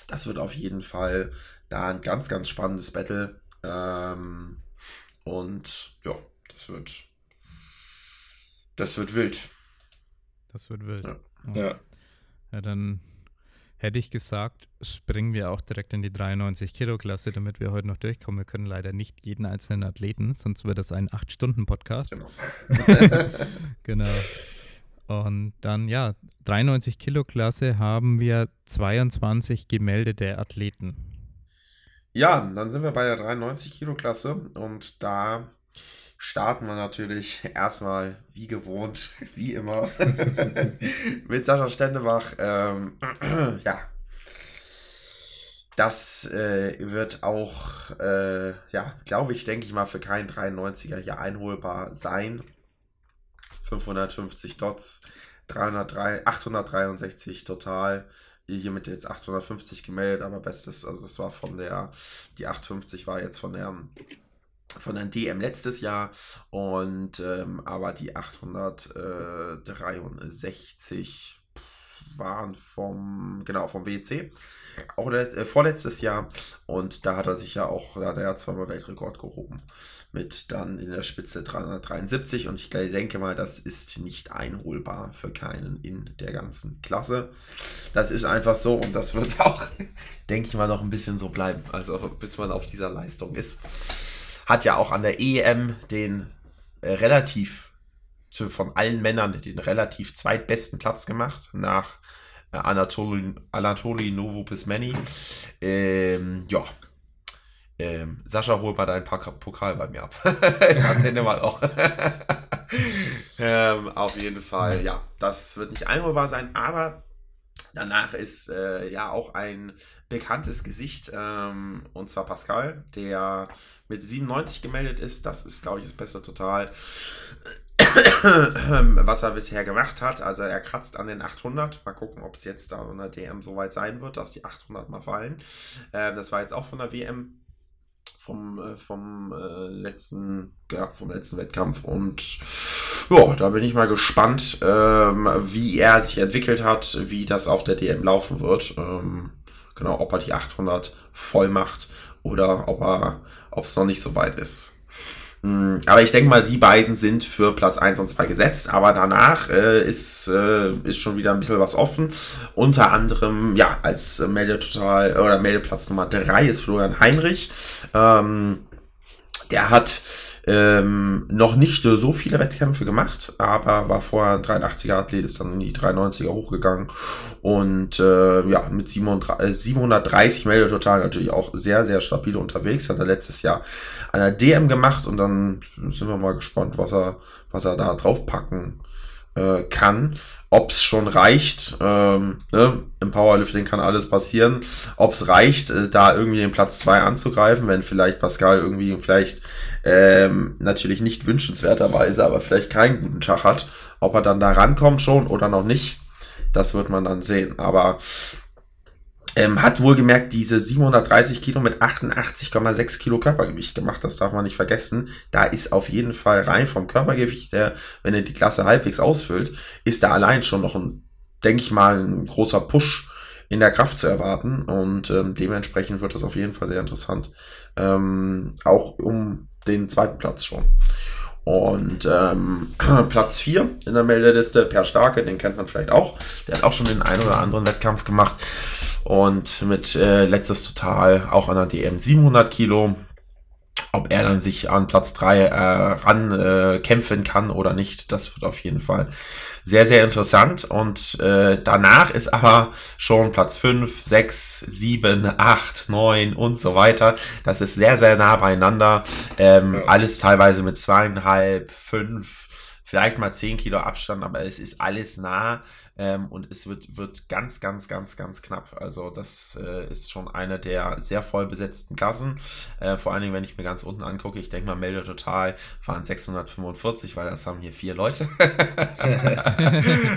das wird auf jeden Fall da ein ganz, ganz spannendes Battle. Ähm, und ja, das wird, das wird wild. Das wird wild. Ja. ja. ja. dann hätte ich gesagt, springen wir auch direkt in die 93 Kilo Klasse, damit wir heute noch durchkommen. Wir können leider nicht jeden einzelnen Athleten, sonst wird das ein 8-Stunden-Podcast. Genau. genau. Und dann, ja, 93 Kilo Klasse haben wir 22 gemeldete Athleten. Ja, dann sind wir bei der 93 Kilo Klasse und da starten wir natürlich erstmal wie gewohnt, wie immer, mit Sascha Stendebach. Ähm, ja, das äh, wird auch, äh, ja, glaube ich, denke ich mal, für keinen 93er hier einholbar sein. 550 Dots, 303, 863 total. Hier mit jetzt 850 gemeldet, aber bestes, also das war von der, die 850 war jetzt von der von der DM letztes Jahr. Und ähm, aber die 863 waren vom genau vom WC auch äh, vorletztes Jahr. Und da hat er sich ja auch da hat er ja zweimal Weltrekord gehoben mit dann in der Spitze 373 und ich denke mal das ist nicht einholbar für keinen in der ganzen Klasse. Das ist einfach so und das wird auch denke ich mal noch ein bisschen so bleiben. Also bis man auf dieser Leistung ist hat ja auch an der EM den äh, relativ zu, von allen Männern den relativ zweitbesten Platz gemacht nach äh, Anatoli, Anatoli Novopismeni. Ähm, ja. Ähm, Sascha, hol mal deinen Pokal bei mir ab. Antenne mal auch. ähm, auf jeden Fall, ja, das wird nicht einholbar sein, aber Danach ist äh, ja auch ein bekanntes Gesicht, ähm, und zwar Pascal, der mit 97 gemeldet ist. Das ist, glaube ich, das beste Total, was er bisher gemacht hat. Also er kratzt an den 800. Mal gucken, ob es jetzt da in der DM soweit sein wird, dass die 800 mal fallen. Ähm, das war jetzt auch von der WM vom, äh, vom äh, letzten, ja, vom letzten Wettkampf. Und ja, da bin ich mal gespannt, ähm, wie er sich entwickelt hat, wie das auf der DM laufen wird. Ähm, genau, ob er die 800 voll macht oder ob ob es noch nicht so weit ist. Hm, aber ich denke mal, die beiden sind für Platz 1 und 2 gesetzt. Aber danach äh, ist, äh, ist schon wieder ein bisschen was offen. Unter anderem, ja, als Meldetotal oder Meldeplatz Nummer 3 ist Florian Heinrich. Ähm, der hat ähm, noch nicht so viele Wettkämpfe gemacht, aber war vorher ein 83er Athlet, ist dann in die 93er hochgegangen und äh, ja, mit 37, 730 Melde total natürlich auch sehr, sehr stabil unterwegs. Hat er letztes Jahr an der DM gemacht und dann sind wir mal gespannt, was er, was er da draufpacken äh, kann. Ob es schon reicht, ähm, ne? im Powerlifting kann alles passieren. Ob es reicht, äh, da irgendwie den Platz 2 anzugreifen, wenn vielleicht Pascal irgendwie vielleicht ähm, natürlich nicht wünschenswerterweise, aber vielleicht keinen guten Tag hat. Ob er dann da rankommt schon oder noch nicht, das wird man dann sehen. Aber ähm, hat wohlgemerkt diese 730 Kilo mit 88,6 Kilo Körpergewicht gemacht. Das darf man nicht vergessen. Da ist auf jeden Fall rein vom Körpergewicht, der, wenn er die Klasse halbwegs ausfüllt, ist da allein schon noch ein, denke ich mal, ein großer Push in der Kraft zu erwarten. Und ähm, dementsprechend wird das auf jeden Fall sehr interessant. Ähm, auch um den zweiten Platz schon. Und ähm, Platz 4 in der Meldeliste, Per Starke, den kennt man vielleicht auch. Der hat auch schon den einen oder anderen Wettkampf gemacht. Und mit äh, letztes Total auch an der DM 700 Kilo. Ob er dann sich an Platz 3 äh, ran äh, kann oder nicht, das wird auf jeden Fall sehr, sehr interessant. Und äh, danach ist aber schon Platz 5, 6, 7, 8, 9 und so weiter. Das ist sehr, sehr nah beieinander. Ähm, alles teilweise mit zweieinhalb, fünf, vielleicht mal 10 Kilo Abstand, aber es ist alles nah. Ähm, und es wird, wird ganz, ganz, ganz, ganz knapp. Also das äh, ist schon eine der sehr voll besetzten Klassen. Äh, vor allen Dingen, wenn ich mir ganz unten angucke, ich denke mal, Melde total waren 645, weil das haben hier vier Leute.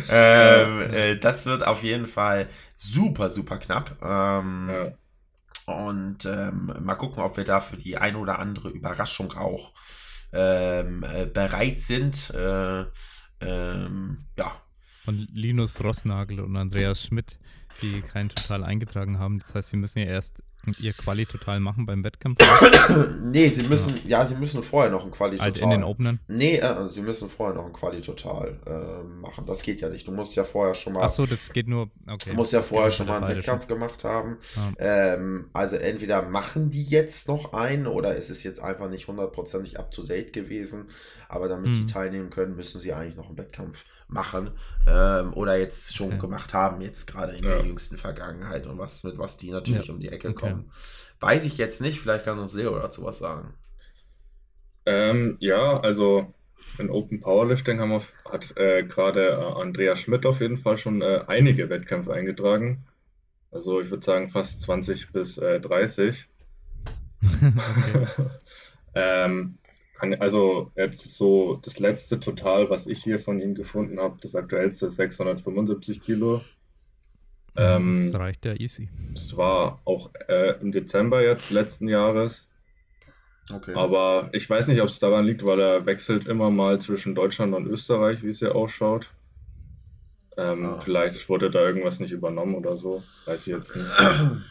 ähm, äh, das wird auf jeden Fall super, super knapp. Ähm, ja. Und ähm, mal gucken, ob wir da für die ein oder andere Überraschung auch ähm, äh, bereit sind. Äh, ähm, ja, von Linus Rossnagel und Andreas Schmidt, die keinen Total eingetragen haben. Das heißt, sie müssen ja erst ihr Quali total machen beim Wettkampf? nee, sie müssen, ja. ja. sie müssen vorher noch ein Quali total. Also in den Openern? Nee, äh, sie müssen vorher noch ein Quali total äh, machen. Das geht ja nicht. Du musst ja vorher schon mal. Achso, das geht nur. Okay. Du musst ja vorher schon mal einen Wettkampf schon. gemacht haben. Ja. Ähm, also entweder machen die jetzt noch einen oder ist es jetzt einfach nicht hundertprozentig up to date gewesen. Aber damit mhm. die teilnehmen können, müssen sie eigentlich noch einen Wettkampf machen. Ähm, oder jetzt schon okay. gemacht haben, jetzt gerade in ja. der jüngsten Vergangenheit und was mit was die natürlich um die Ecke kommen. Weiß ich jetzt nicht, vielleicht kann uns Leo dazu was sagen. Ähm, ja, also in Open Powerlifting haben wir, hat äh, gerade äh, Andrea Schmidt auf jeden Fall schon äh, einige Wettkämpfe eingetragen. Also ich würde sagen fast 20 bis 30. ähm, kann, also jetzt so das letzte Total, was ich hier von ihm gefunden habe, das aktuellste ist 675 Kilo. Ähm, das reicht ja easy. Das war auch äh, im Dezember jetzt letzten Jahres. Okay. Aber ich weiß nicht, ob es daran liegt, weil er wechselt immer mal zwischen Deutschland und Österreich, wie es hier ausschaut. Ähm, ah. Vielleicht wurde da irgendwas nicht übernommen oder so. Weiß ich jetzt nicht.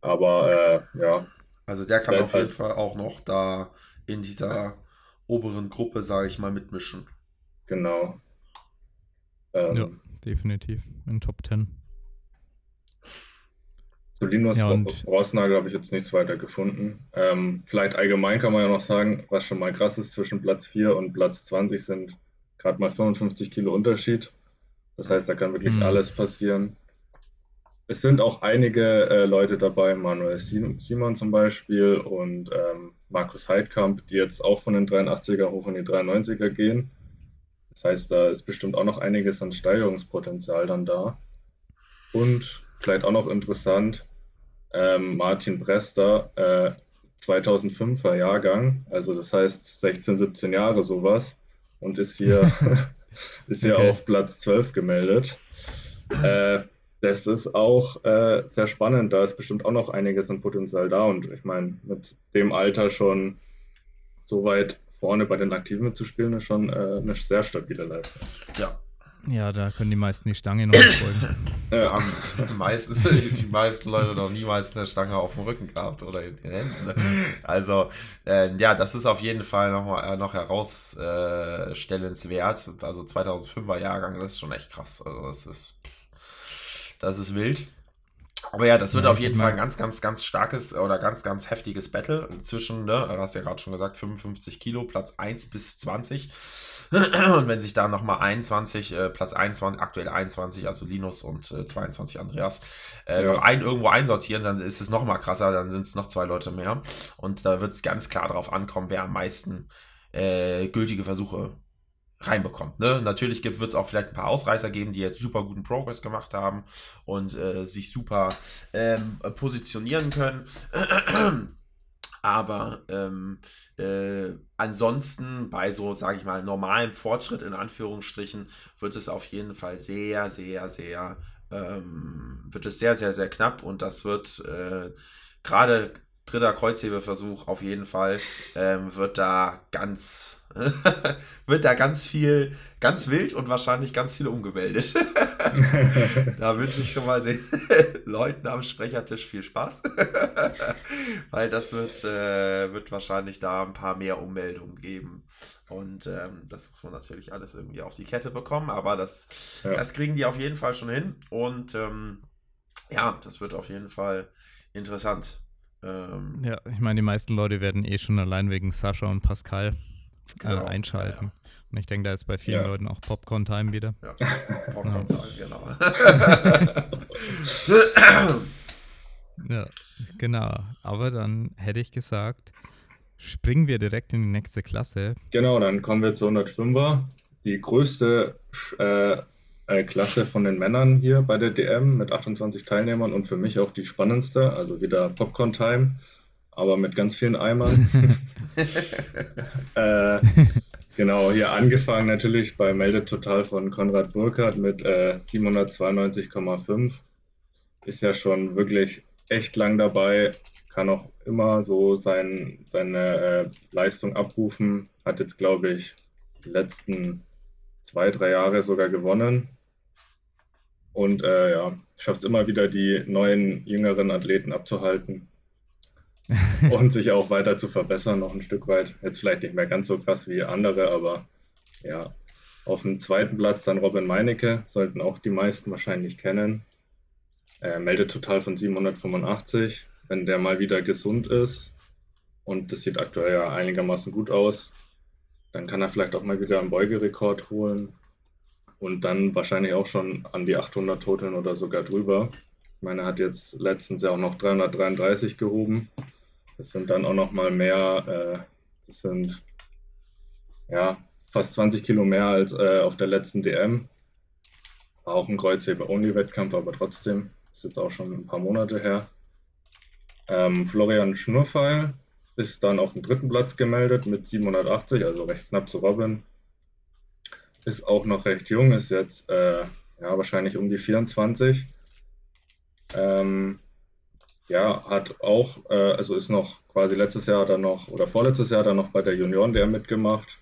Aber äh, ja. Also der kann auf jeden Fall auch noch da in dieser oberen Gruppe, sage ich mal, mitmischen. Genau. Ähm, ja, definitiv. In Top 10. Zu Linus ja, Rossnagel habe ich jetzt nichts weiter gefunden. Ähm, vielleicht allgemein kann man ja noch sagen, was schon mal krass ist, zwischen Platz 4 und Platz 20 sind gerade mal 55 Kilo Unterschied. Das heißt, da kann wirklich mhm. alles passieren. Es sind auch einige äh, Leute dabei, Manuel Simon zum Beispiel und ähm, Markus Heidkamp, die jetzt auch von den 83er hoch in die 93er gehen. Das heißt, da ist bestimmt auch noch einiges an Steigerungspotenzial dann da. Und vielleicht auch noch interessant, ähm, Martin Brester, äh, 2005er Jahrgang, also das heißt 16, 17 Jahre sowas und ist hier, ist hier okay. auf Platz 12 gemeldet. Äh, das ist auch äh, sehr spannend, da ist bestimmt auch noch einiges an Potenzial da und ich meine, mit dem Alter schon so weit vorne bei den Aktiven mitzuspielen, ist schon äh, eine sehr stabile Leistung. Ja, ja, da können die meisten die Stange noch nicht folgen. Ja, meistens, die meisten Leute noch niemals eine Stange auf dem Rücken gehabt oder in den Händen. Ne? Also, äh, ja, das ist auf jeden Fall noch, mal, äh, noch herausstellenswert. Also 2005er Jahrgang, das ist schon echt krass. Also, das ist, das ist wild. Aber ja, das wird ja, auf jeden Fall ein ganz, ganz, ganz starkes oder ganz, ganz heftiges Battle zwischen, ne, du hast ja gerade schon gesagt, 55 Kilo, Platz 1 bis 20. Und wenn sich da nochmal 21, äh, Platz 21, aktuell 21, also Linus und äh, 22 Andreas, äh, ja. noch ein irgendwo einsortieren, dann ist es nochmal krasser, dann sind es noch zwei Leute mehr. Und da wird es ganz klar darauf ankommen, wer am meisten äh, gültige Versuche reinbekommt. Ne? Natürlich wird es auch vielleicht ein paar Ausreißer geben, die jetzt super guten Progress gemacht haben und äh, sich super ähm, positionieren können. Aber ähm, äh, ansonsten bei so, sage ich mal, normalem Fortschritt in Anführungsstrichen wird es auf jeden Fall sehr, sehr, sehr, ähm, wird es sehr, sehr, sehr knapp und das wird äh, gerade dritter Kreuzhebeversuch auf jeden Fall, ähm, wird da ganz, wird da ganz viel, ganz wild und wahrscheinlich ganz viel umgemeldet. da wünsche ich schon mal den Leuten am Sprechertisch viel Spaß, weil das wird, äh, wird wahrscheinlich da ein paar mehr Ummeldungen geben. Und ähm, das muss man natürlich alles irgendwie auf die Kette bekommen, aber das, ja. das kriegen die auf jeden Fall schon hin. Und ähm, ja, das wird auf jeden Fall interessant. Ähm, ja, ich meine, die meisten Leute werden eh schon allein wegen Sascha und Pascal äh, genau, einschalten. Ja, ja. Und ich denke, da ist bei vielen ja. Leuten auch Popcorn-Time wieder. Ja, Popcorn-Time, genau. ja, genau. Aber dann hätte ich gesagt, springen wir direkt in die nächste Klasse. Genau, dann kommen wir zur 105er. Die größte äh, äh, Klasse von den Männern hier bei der DM mit 28 Teilnehmern und für mich auch die spannendste. Also wieder Popcorn-Time, aber mit ganz vielen Eimern. äh, genau, hier angefangen natürlich bei Meldetotal von Konrad Burkhardt mit äh, 792,5. Ist ja schon wirklich echt lang dabei, kann auch immer so sein, seine äh, Leistung abrufen. Hat jetzt, glaube ich, die letzten zwei, drei Jahre sogar gewonnen. Und äh, ja, schafft es immer wieder, die neuen, jüngeren Athleten abzuhalten und sich auch weiter zu verbessern, noch ein Stück weit. Jetzt vielleicht nicht mehr ganz so krass wie andere, aber ja. Auf dem zweiten Platz dann Robin Meinecke, sollten auch die meisten wahrscheinlich kennen. Er meldet total von 785, wenn der mal wieder gesund ist. Und das sieht aktuell ja einigermaßen gut aus. Dann kann er vielleicht auch mal wieder einen Beugerekord holen und dann wahrscheinlich auch schon an die 800 Toteln oder sogar drüber. Ich meine, er hat jetzt letztens ja auch noch 333 gehoben. Das sind dann auch noch mal mehr, äh, das sind ja fast 20 Kilo mehr als äh, auf der letzten DM. War auch ein Kreuzheber-Only-Wettkampf, aber trotzdem, ist jetzt auch schon ein paar Monate her. Ähm, Florian Schnurfeil ist dann auf dem dritten Platz gemeldet mit 780, also recht knapp zu Robin ist auch noch recht jung, ist jetzt äh, ja, wahrscheinlich um die 24. Ähm, ja, hat auch, äh, also ist noch quasi letztes Jahr dann noch oder vorletztes Jahr dann noch bei der Junioren der mitgemacht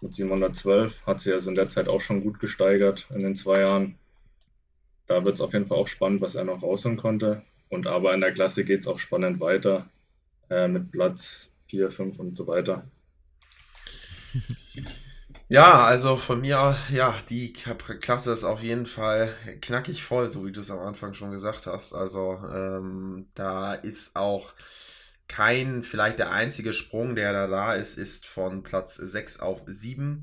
mit 712. Hat sie also in der Zeit auch schon gut gesteigert in den zwei Jahren. Da wird es auf jeden Fall auch spannend, was er noch rausholen konnte. Und aber in der Klasse geht es auch spannend weiter äh, mit Platz 4, 5 und so weiter. Ja, also von mir, ja, die Klasse ist auf jeden Fall knackig voll, so wie du es am Anfang schon gesagt hast. Also ähm, da ist auch kein, vielleicht der einzige Sprung, der da da ist, ist von Platz 6 auf 7.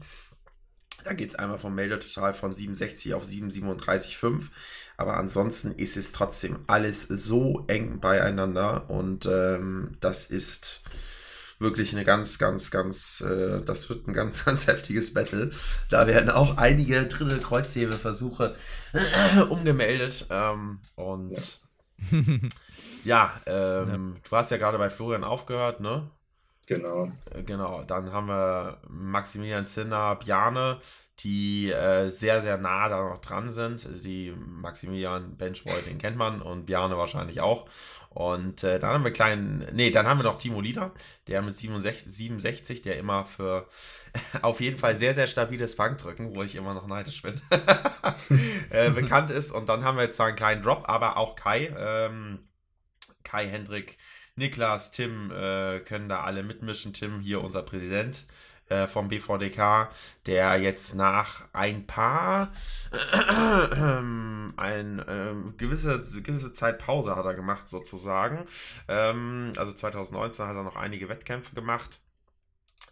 Da geht es einmal vom Meldetotal von 67 auf 737,5. Aber ansonsten ist es trotzdem alles so eng beieinander und ähm, das ist wirklich eine ganz, ganz, ganz, äh, das wird ein ganz, ganz heftiges Battle. Da werden auch einige Drittel Kreuzhebeversuche äh, umgemeldet. Ähm, und ja, ja, ähm, ja, du hast ja gerade bei Florian aufgehört, ne? Genau. Äh, genau, dann haben wir Maximilian Zinner, Bjane, die äh, sehr, sehr nah da noch dran sind. Die Maximilian Benchboy, den kennt man und Bjane wahrscheinlich auch. Und äh, dann haben wir kleinen, nee, dann haben wir noch Timo Lieder, der mit 67, 67 der immer für auf jeden Fall sehr, sehr stabiles Fangdrücken, wo ich immer noch neidisch bin, äh, bekannt ist. Und dann haben wir zwar einen kleinen Drop, aber auch Kai, ähm, Kai Hendrik, Niklas, Tim äh, können da alle mitmischen. Tim hier unser Präsident äh, vom BVDK, der jetzt nach ein paar ein äh, gewisse gewisse Zeit Pause hat er gemacht sozusagen. Ähm, also 2019 hat er noch einige Wettkämpfe gemacht.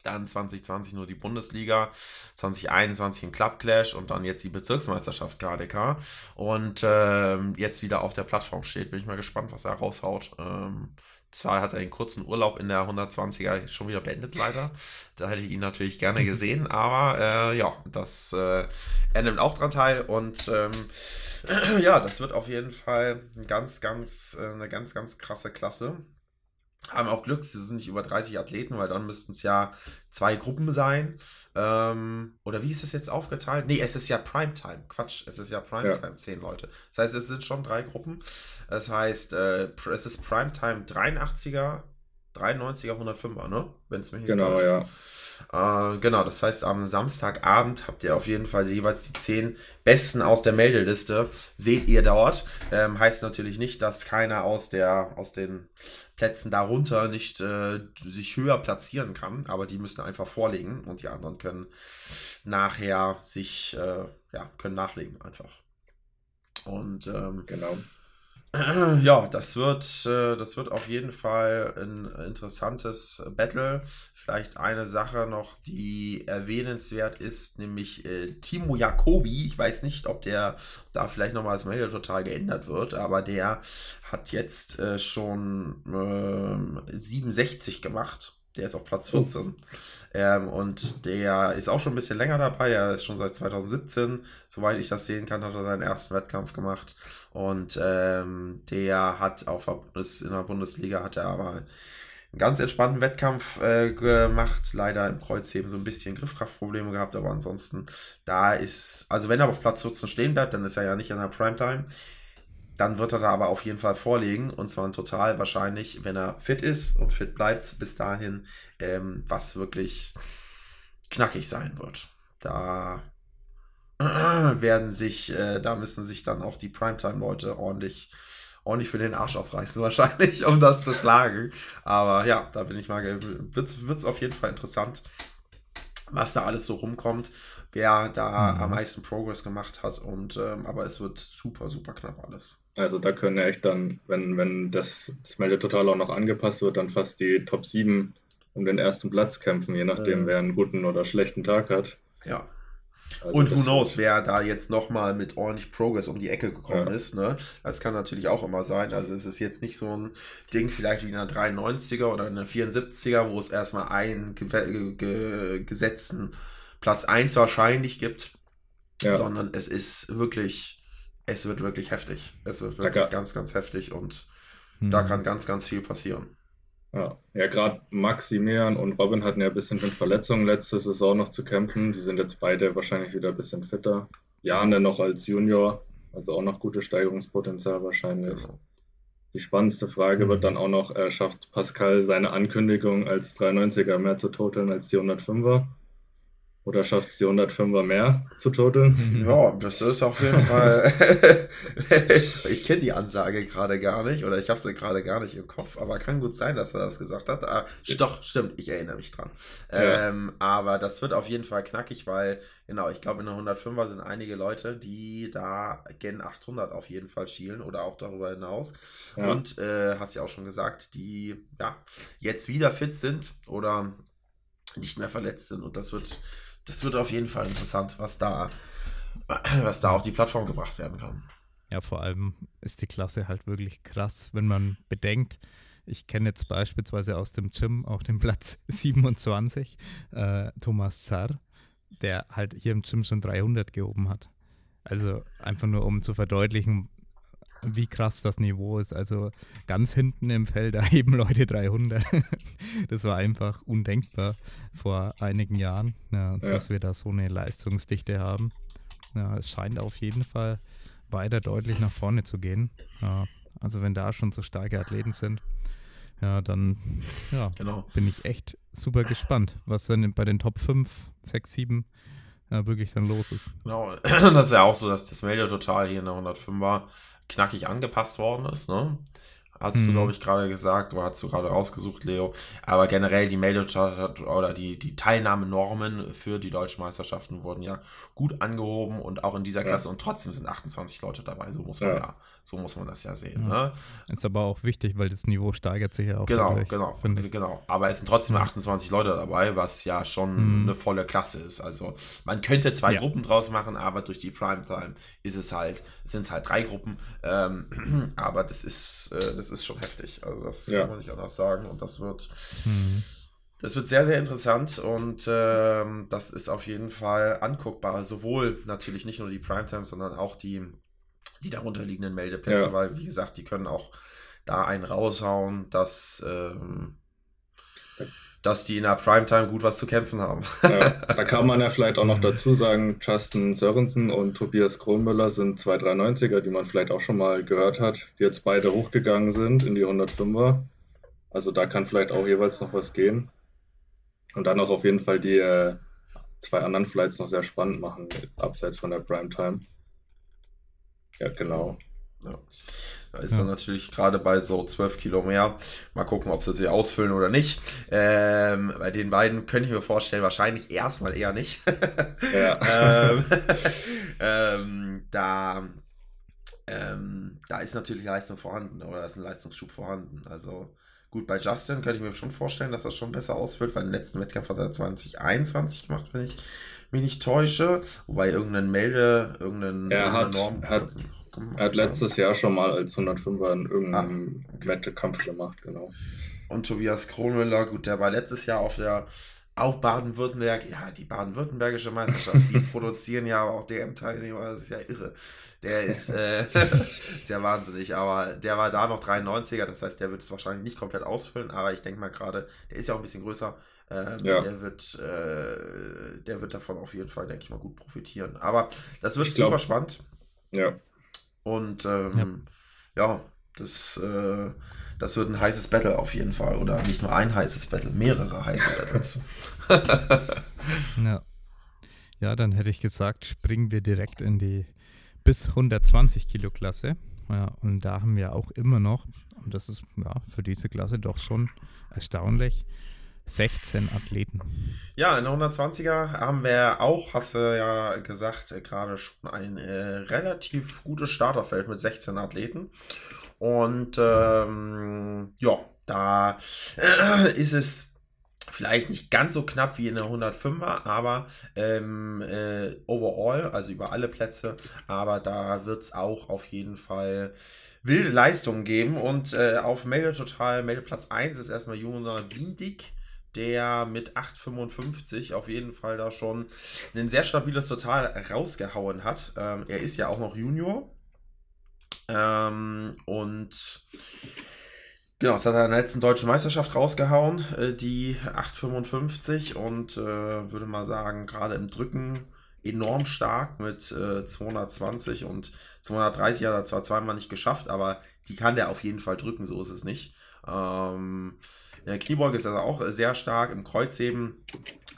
Dann 2020 nur die Bundesliga, 2021 ein Club Clash und dann jetzt die Bezirksmeisterschaft KDK. Und ähm, jetzt wieder auf der Plattform steht. Bin ich mal gespannt, was er raushaut. Ähm, zwar hat er den kurzen Urlaub in der 120er schon wieder beendet, leider. Da hätte ich ihn natürlich gerne gesehen, aber äh, ja, das, äh, er nimmt auch dran teil und ähm, ja, das wird auf jeden Fall ein ganz, ganz, äh, eine ganz, ganz krasse Klasse haben auch Glück, es sind nicht über 30 Athleten, weil dann müssten es ja zwei Gruppen sein. Ähm, oder wie ist es jetzt aufgeteilt? Nee, es ist ja Primetime. Quatsch, es ist ja Primetime, ja. zehn Leute. Das heißt, es sind schon drei Gruppen. Das heißt, äh, es ist Primetime 83er, 93er, 105er, ne? Wenn es mich nicht Genau, ja. Äh, genau, das heißt, am Samstagabend habt ihr auf jeden Fall jeweils die zehn Besten aus der Meldeliste. Seht ihr dort. Ähm, heißt natürlich nicht, dass keiner aus, der, aus den Plätzen darunter nicht äh, sich höher platzieren kann, aber die müssen einfach vorlegen und die anderen können nachher sich, äh, ja, können nachlegen einfach. Und ähm, genau. Ja, das wird, äh, das wird auf jeden Fall ein interessantes Battle. Vielleicht eine Sache noch, die erwähnenswert ist, nämlich äh, Timo Jacobi. Ich weiß nicht, ob der da vielleicht nochmal das Mail total geändert wird, aber der hat jetzt äh, schon äh, 67 gemacht. Der ist auf Platz 14. Ähm, und der ist auch schon ein bisschen länger dabei. Der ist schon seit 2017, soweit ich das sehen kann, hat er seinen ersten Wettkampf gemacht. Und ähm, der hat auf der Bundes in der Bundesliga hat er aber einen ganz entspannten Wettkampf äh, gemacht. Leider im Kreuzheben so ein bisschen Griffkraftprobleme gehabt, aber ansonsten da ist, also wenn er auf Platz 14 stehen bleibt, dann ist er ja nicht in der Primetime. Dann wird er da aber auf jeden Fall vorlegen und zwar total wahrscheinlich, wenn er fit ist und fit bleibt bis dahin, ähm, was wirklich knackig sein wird. Da werden sich, äh, da müssen sich dann auch die Primetime-Leute ordentlich, ordentlich für den Arsch aufreißen, wahrscheinlich, um das zu schlagen. Aber ja, da bin ich mal, wird es auf jeden Fall interessant was da alles so rumkommt, wer da mhm. am meisten Progress gemacht hat. Und ähm, aber es wird super, super knapp alles. Also da können ja echt dann, wenn, wenn das, das Meldetotal auch noch angepasst wird, dann fast die Top 7 um den ersten Platz kämpfen, je nachdem, mhm. wer einen guten oder schlechten Tag hat. Ja. Also und who knows, wer da jetzt nochmal mit ordentlich Progress um die Ecke gekommen ja. ist. Ne? Das kann natürlich auch immer sein. Also es ist jetzt nicht so ein Ding vielleicht wie in einer 93er oder in einer 74er, wo es erstmal einen ge ge gesetzten Platz 1 wahrscheinlich gibt, ja. sondern es ist wirklich, es wird wirklich heftig. Es wird wirklich ganz, ganz heftig und hm. da kann ganz, ganz viel passieren. Ja, ja gerade Maximilian und Robin hatten ja ein bisschen mit Verletzungen letzte Saison noch zu kämpfen. Die sind jetzt beide wahrscheinlich wieder ein bisschen fitter. Jane noch als Junior, also auch noch gutes Steigerungspotenzial wahrscheinlich. Genau. Die spannendste Frage wird dann auch noch, äh, schafft Pascal seine Ankündigung als 390er mehr zu toteln als die 105er? Oder schafft es die 105er mehr zu toteln? Ja, das ist auf jeden Fall. ich kenne die Ansage gerade gar nicht oder ich habe sie gerade gar nicht im Kopf, aber kann gut sein, dass er das gesagt hat. Ah, doch, stimmt, ich erinnere mich dran. Ja. Ähm, aber das wird auf jeden Fall knackig, weil, genau, ich glaube, in der 105er sind einige Leute, die da Gen 800 auf jeden Fall schielen oder auch darüber hinaus. Ja. Und äh, hast ja auch schon gesagt, die ja jetzt wieder fit sind oder nicht mehr verletzt sind und das wird das wird auf jeden Fall interessant, was da, was da auf die Plattform gebracht werden kann. Ja, vor allem ist die Klasse halt wirklich krass, wenn man bedenkt, ich kenne jetzt beispielsweise aus dem Gym auch den Platz 27, äh, Thomas Zar, der halt hier im Gym schon 300 gehoben hat. Also einfach nur um zu verdeutlichen, wie krass das Niveau ist. Also ganz hinten im Feld, da heben Leute 300. das war einfach undenkbar vor einigen Jahren, ja, ja. dass wir da so eine Leistungsdichte haben. Ja, es scheint auf jeden Fall weiter deutlich nach vorne zu gehen. Also wenn da schon so starke Athleten sind, ja, dann genau. bin ich echt super gespannt, was dann bei den Top 5, 6, 7 ja, wirklich dann los ist. Genau, das ist ja auch so, dass das Melder total hier in der 105 war knackig angepasst worden ist. Ne? Hast mhm. du, glaube ich, gerade gesagt oder hast du gerade rausgesucht, Leo. Aber generell die Meldechart oder die, die Teilnahmenormen für die deutschen Meisterschaften wurden ja gut angehoben und auch in dieser Klasse ja. und trotzdem sind 28 Leute dabei. So muss man ja, ja so muss man das ja sehen. Ja. Ne? Ist aber auch wichtig, weil das Niveau steigert sich ja auch. Genau, dadurch, genau, genau. Aber es sind trotzdem 28 Leute dabei, was ja schon mhm. eine volle Klasse ist. Also man könnte zwei Gruppen draus machen, aber durch die Primetime ist es halt, sind es halt drei Gruppen. Ähm, aber das ist, äh, das ist schon heftig. Also das ja. kann man nicht anders sagen. Und das wird, mhm. das wird sehr, sehr interessant und ähm, das ist auf jeden Fall anguckbar. Sowohl natürlich nicht nur die Primetime, sondern auch die, die darunterliegenden Meldeplätze, ja. weil, wie gesagt, die können auch da einen raushauen, dass ähm, dass die in der Primetime gut was zu kämpfen haben. Ja, da kann man ja vielleicht auch noch dazu sagen, Justin Sörensen und Tobias Kronmüller sind zwei 390er, die man vielleicht auch schon mal gehört hat, die jetzt beide hochgegangen sind in die 105er. Also da kann vielleicht auch jeweils noch was gehen. Und dann auch auf jeden Fall die äh, zwei anderen Flights noch sehr spannend machen, abseits von der Primetime. Ja, genau. Ja. Da ist ja. dann natürlich gerade bei so 12 Kilo mehr. Mal gucken, ob sie sie ausfüllen oder nicht. Ähm, bei den beiden könnte ich mir vorstellen, wahrscheinlich erstmal eher nicht. ja. ähm, ähm, da, ähm, da ist natürlich Leistung vorhanden oder ist ein Leistungsschub vorhanden. Also gut, bei Justin könnte ich mir schon vorstellen, dass das schon besser ausfüllt, weil den letzten Wettkampf hat er 2021 gemacht, wenn ich mich nicht täusche. Wobei irgendein Melde, irgendein, er hat, Norm. Hat, gemacht. Er hat letztes Jahr schon mal als 105er in irgendeinem ah, okay. Wettkampf gemacht, genau. Und Tobias Kronmüller, gut, der war letztes Jahr auf der auch Baden-Württemberg, ja, die baden-württembergische Meisterschaft, die produzieren ja auch DM-Teilnehmer, das ist ja irre. Der ist, äh, ist ja wahnsinnig, aber der war da noch 93er, das heißt, der wird es wahrscheinlich nicht komplett ausfüllen, aber ich denke mal gerade, der ist ja auch ein bisschen größer, ähm, ja. der, wird, äh, der wird davon auf jeden Fall, denke ich mal, gut profitieren. Aber das wird glaub, super spannend. Ja. Und ähm, ja. ja, das, äh, das wird ein heißes Battle auf jeden Fall. Oder nicht nur ein heißes Battle, mehrere heiße Battles. ja. ja, dann hätte ich gesagt, springen wir direkt in die bis 120 Kilo Klasse. Ja, und da haben wir auch immer noch, und das ist ja für diese Klasse doch schon erstaunlich, 16 Athleten. Ja, in der 120er haben wir auch, hast du ja gesagt, äh, gerade schon ein äh, relativ gutes Starterfeld mit 16 Athleten. Und ähm, ja, da äh, ist es vielleicht nicht ganz so knapp wie in der 105er, aber ähm, äh, overall, also über alle Plätze, aber da wird es auch auf jeden Fall wilde Leistungen geben. Und äh, auf Melde Total, Meldeplatz 1 ist erstmal Jona Windig der mit 8,55 auf jeden Fall da schon ein sehr stabiles Total rausgehauen hat. Ähm, er ist ja auch noch Junior. Ähm, und genau, das hat er in der letzten deutschen Meisterschaft rausgehauen, äh, die 8,55 und äh, würde mal sagen, gerade im Drücken enorm stark mit äh, 220 und 230 hat er zwar zweimal nicht geschafft, aber die kann der auf jeden Fall drücken, so ist es nicht. Ähm, der Kniebeuge ist er auch sehr stark, im Kreuzheben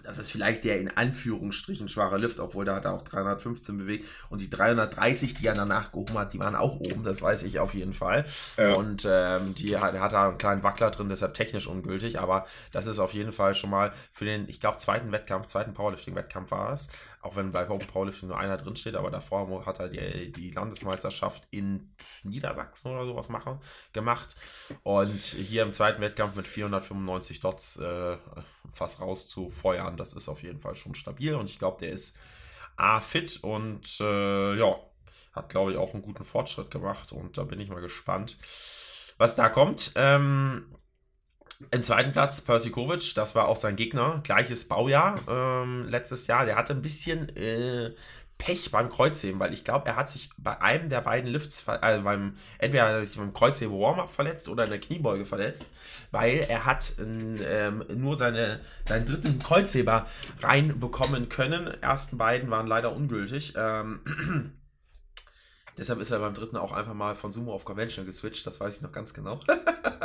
das ist vielleicht der in Anführungsstrichen schwache Lift, obwohl da hat er auch 315 bewegt. Und die 330, die er danach gehoben hat, die waren auch oben, das weiß ich auf jeden Fall. Ja. Und ähm, die hat, hat da einen kleinen Wackler drin, deshalb technisch ungültig. Aber das ist auf jeden Fall schon mal für den, ich glaube, zweiten Wettkampf, zweiten Powerlifting-Wettkampf war es. Auch wenn bei Powerlifting nur einer drin steht, aber davor hat er die, die Landesmeisterschaft in Niedersachsen oder sowas machen, gemacht. Und hier im zweiten Wettkampf mit 495 Dots äh, fast rauszufeuern das ist auf jeden Fall schon stabil und ich glaube, der ist A fit und äh, ja, hat glaube ich auch einen guten Fortschritt gemacht und da bin ich mal gespannt, was da kommt. Ähm, im zweiten Platz Percy Kovic, das war auch sein Gegner, gleiches Baujahr ähm, letztes Jahr. Der hatte ein bisschen äh, Pech beim Kreuzheben, weil ich glaube, er hat sich bei einem der beiden Lifts, also beim, entweder hat er sich beim Kreuzheben Warm-Up verletzt oder in der Kniebeuge verletzt, weil er hat ähm, nur seine, seinen dritten Kreuzheber reinbekommen können. Die ersten beiden waren leider ungültig. Ähm, Deshalb ist er beim dritten auch einfach mal von Sumo auf Conventional geswitcht, das weiß ich noch ganz genau.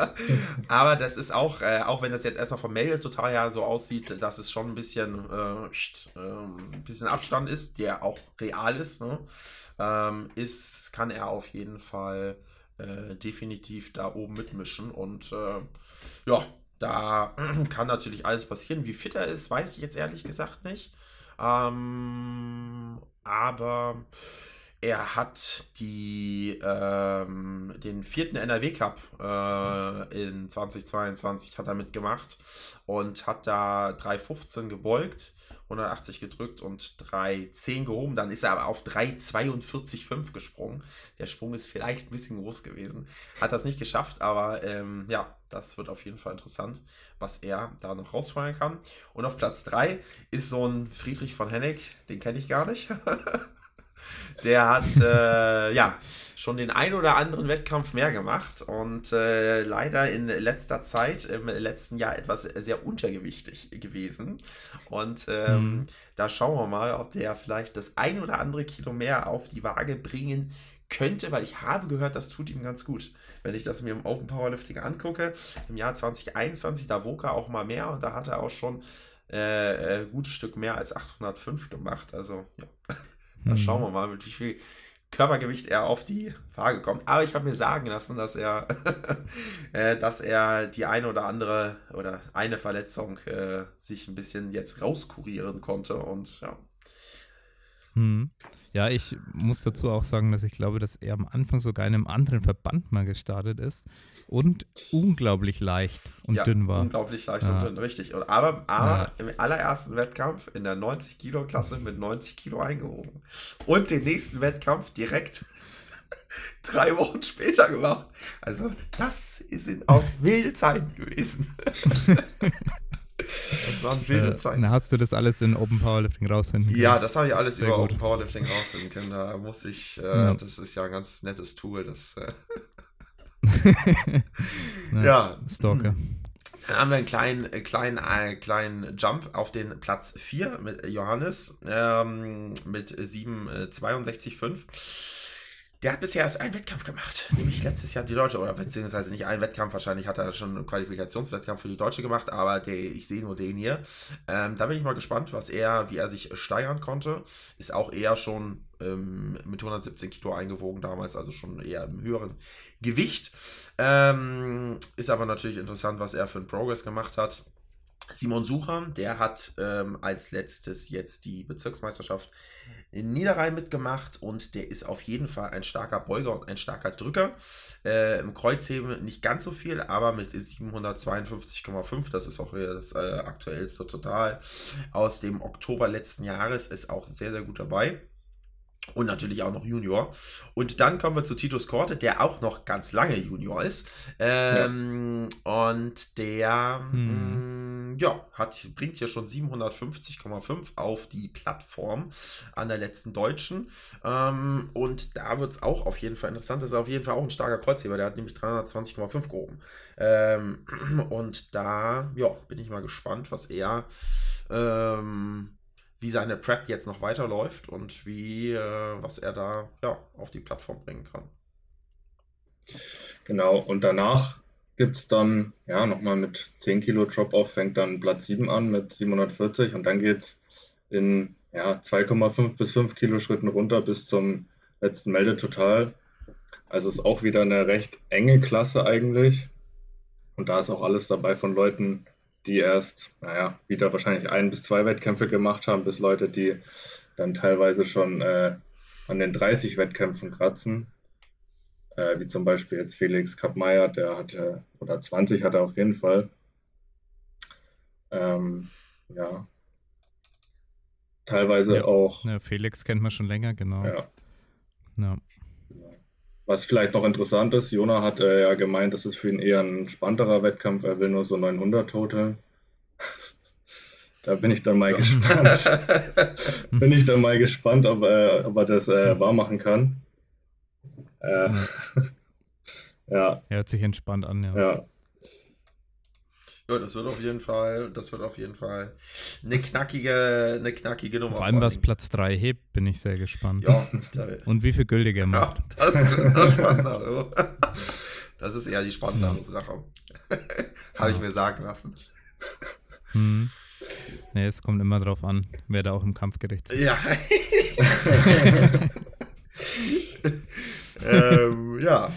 Aber das ist auch, äh, auch wenn das jetzt erstmal vom Mail total ja so aussieht, dass es schon ein bisschen, äh, äh, ein bisschen Abstand ist, der auch real ist, ne? ähm, ist, kann er auf jeden Fall äh, definitiv da oben mitmischen. Und äh, ja, da kann natürlich alles passieren. Wie fit er ist, weiß ich jetzt ehrlich gesagt nicht. Ähm, aber er hat die, ähm, den vierten NRW Cup äh, in 2022 hat er mitgemacht und hat da 3,15 gebeugt 180 gedrückt und 3,10 gehoben. Dann ist er aber auf 3,42,5 gesprungen. Der Sprung ist vielleicht ein bisschen groß gewesen. Hat das nicht geschafft, aber ähm, ja, das wird auf jeden Fall interessant, was er da noch rausfeuern kann. Und auf Platz 3 ist so ein Friedrich von Hennig, den kenne ich gar nicht. Der hat äh, ja schon den ein oder anderen Wettkampf mehr gemacht und äh, leider in letzter Zeit, im letzten Jahr etwas sehr untergewichtig gewesen. Und ähm, mhm. da schauen wir mal, ob der vielleicht das ein oder andere Kilo mehr auf die Waage bringen könnte, weil ich habe gehört, das tut ihm ganz gut. Wenn ich das mir im Open Powerlifting angucke, im Jahr 2021, da wog er auch mal mehr und da hat er auch schon äh, ein äh, gutes Stück mehr als 805 gemacht. Also ja. Da schauen wir mal, mit wie viel Körpergewicht er auf die Waage kommt. Aber ich habe mir sagen lassen, dass er, äh, dass er die eine oder andere oder eine Verletzung äh, sich ein bisschen jetzt rauskurieren konnte und ja. Hm. Ja, ich muss dazu auch sagen, dass ich glaube, dass er am Anfang sogar in einem anderen Verband mal gestartet ist und unglaublich leicht und ja, dünn war. Unglaublich leicht ja. und dünn, richtig. Und aber, aber im allerersten Wettkampf in der 90 Kilo Klasse mit 90 Kilo eingehoben. Und den nächsten Wettkampf direkt drei Wochen später gemacht. Also, das sind auch wilde Zeiten gewesen. Das waren wilde äh, Zeiten. Na, hast du das alles in Open Powerlifting rausfinden können? Ja, das habe ich alles Sehr über gut. Open Powerlifting rausfinden können. Da muss ich, äh, ja. das ist ja ein ganz nettes Tool. Das, äh ja. Stalker. Dann haben wir einen kleinen, äh, kleinen, äh, kleinen Jump auf den Platz 4 mit Johannes ähm, mit 7,62,5. Der hat bisher erst einen Wettkampf gemacht, nämlich letztes Jahr die Deutsche, oder beziehungsweise nicht einen Wettkampf, wahrscheinlich hat er schon einen Qualifikationswettkampf für die Deutsche gemacht, aber der, ich sehe nur den hier. Ähm, da bin ich mal gespannt, was er, wie er sich steigern konnte. Ist auch eher schon ähm, mit 117 Kilo eingewogen damals, also schon eher im höheren Gewicht. Ähm, ist aber natürlich interessant, was er für einen Progress gemacht hat. Simon Sucher, der hat ähm, als letztes jetzt die Bezirksmeisterschaft in Niederrhein mitgemacht und der ist auf jeden Fall ein starker Beuger und ein starker Drücker. Äh, Im Kreuzheben nicht ganz so viel, aber mit 752,5, das ist auch das äh, aktuellste Total aus dem Oktober letzten Jahres, ist auch sehr, sehr gut dabei. Und natürlich auch noch Junior. Und dann kommen wir zu Titus Korte, der auch noch ganz lange Junior ist. Ähm, ja. Und der hm. mh, mm, ja, hat, bringt hier schon 750,5 auf die Plattform an der letzten Deutschen. Ähm, und da wird es auch auf jeden Fall interessant. Das ist auf jeden Fall auch ein starker Kreuzheber. Der hat nämlich 320,5 gehoben. Ähm, und da ja, bin ich mal gespannt, was er ähm, wie seine Prep jetzt noch weiterläuft und wie, äh, was er da ja, auf die Plattform bringen kann. Genau, und danach gibt es dann, ja, nochmal mit 10 Kilo Drop-Off, fängt dann Platz 7 an mit 740 und dann geht es in ja, 2,5 bis 5 Kilo Schritten runter bis zum letzten Meldetotal. Also ist auch wieder eine recht enge Klasse eigentlich. Und da ist auch alles dabei von Leuten, die erst, naja, wieder wahrscheinlich ein bis zwei Wettkämpfe gemacht haben, bis Leute, die dann teilweise schon äh, an den 30 Wettkämpfen kratzen. Äh, wie zum Beispiel jetzt Felix Kappmeier, der hatte, oder 20 hat er auf jeden Fall. Ähm, ja. Teilweise ja. auch. Ja, Felix kennt man schon länger, genau. Ja. ja. Was vielleicht noch interessant ist, Jona hat äh, ja gemeint, das ist für ihn eher ein spannenderer Wettkampf. Er will nur so 900 Total. da bin ich dann mal gespannt. bin ich dann mal gespannt, ob, äh, ob er das äh, wahr machen kann. Äh, ja. Er hört sich entspannt an, ja. Ja. Ja, das wird auf jeden Fall, das wird auf jeden Fall eine knackige, eine knackige Nummer. Vor allem, was Platz 3 hebt, bin ich sehr gespannt. Ja, Und wie viel gültige er macht. Ja, das wird spannender. Das ist eher die spannendere ja. Sache. Habe ich mir sagen lassen. Hm. Nee, es kommt immer drauf an, wer da auch im Kampfgericht ist. Ja. ähm, ja.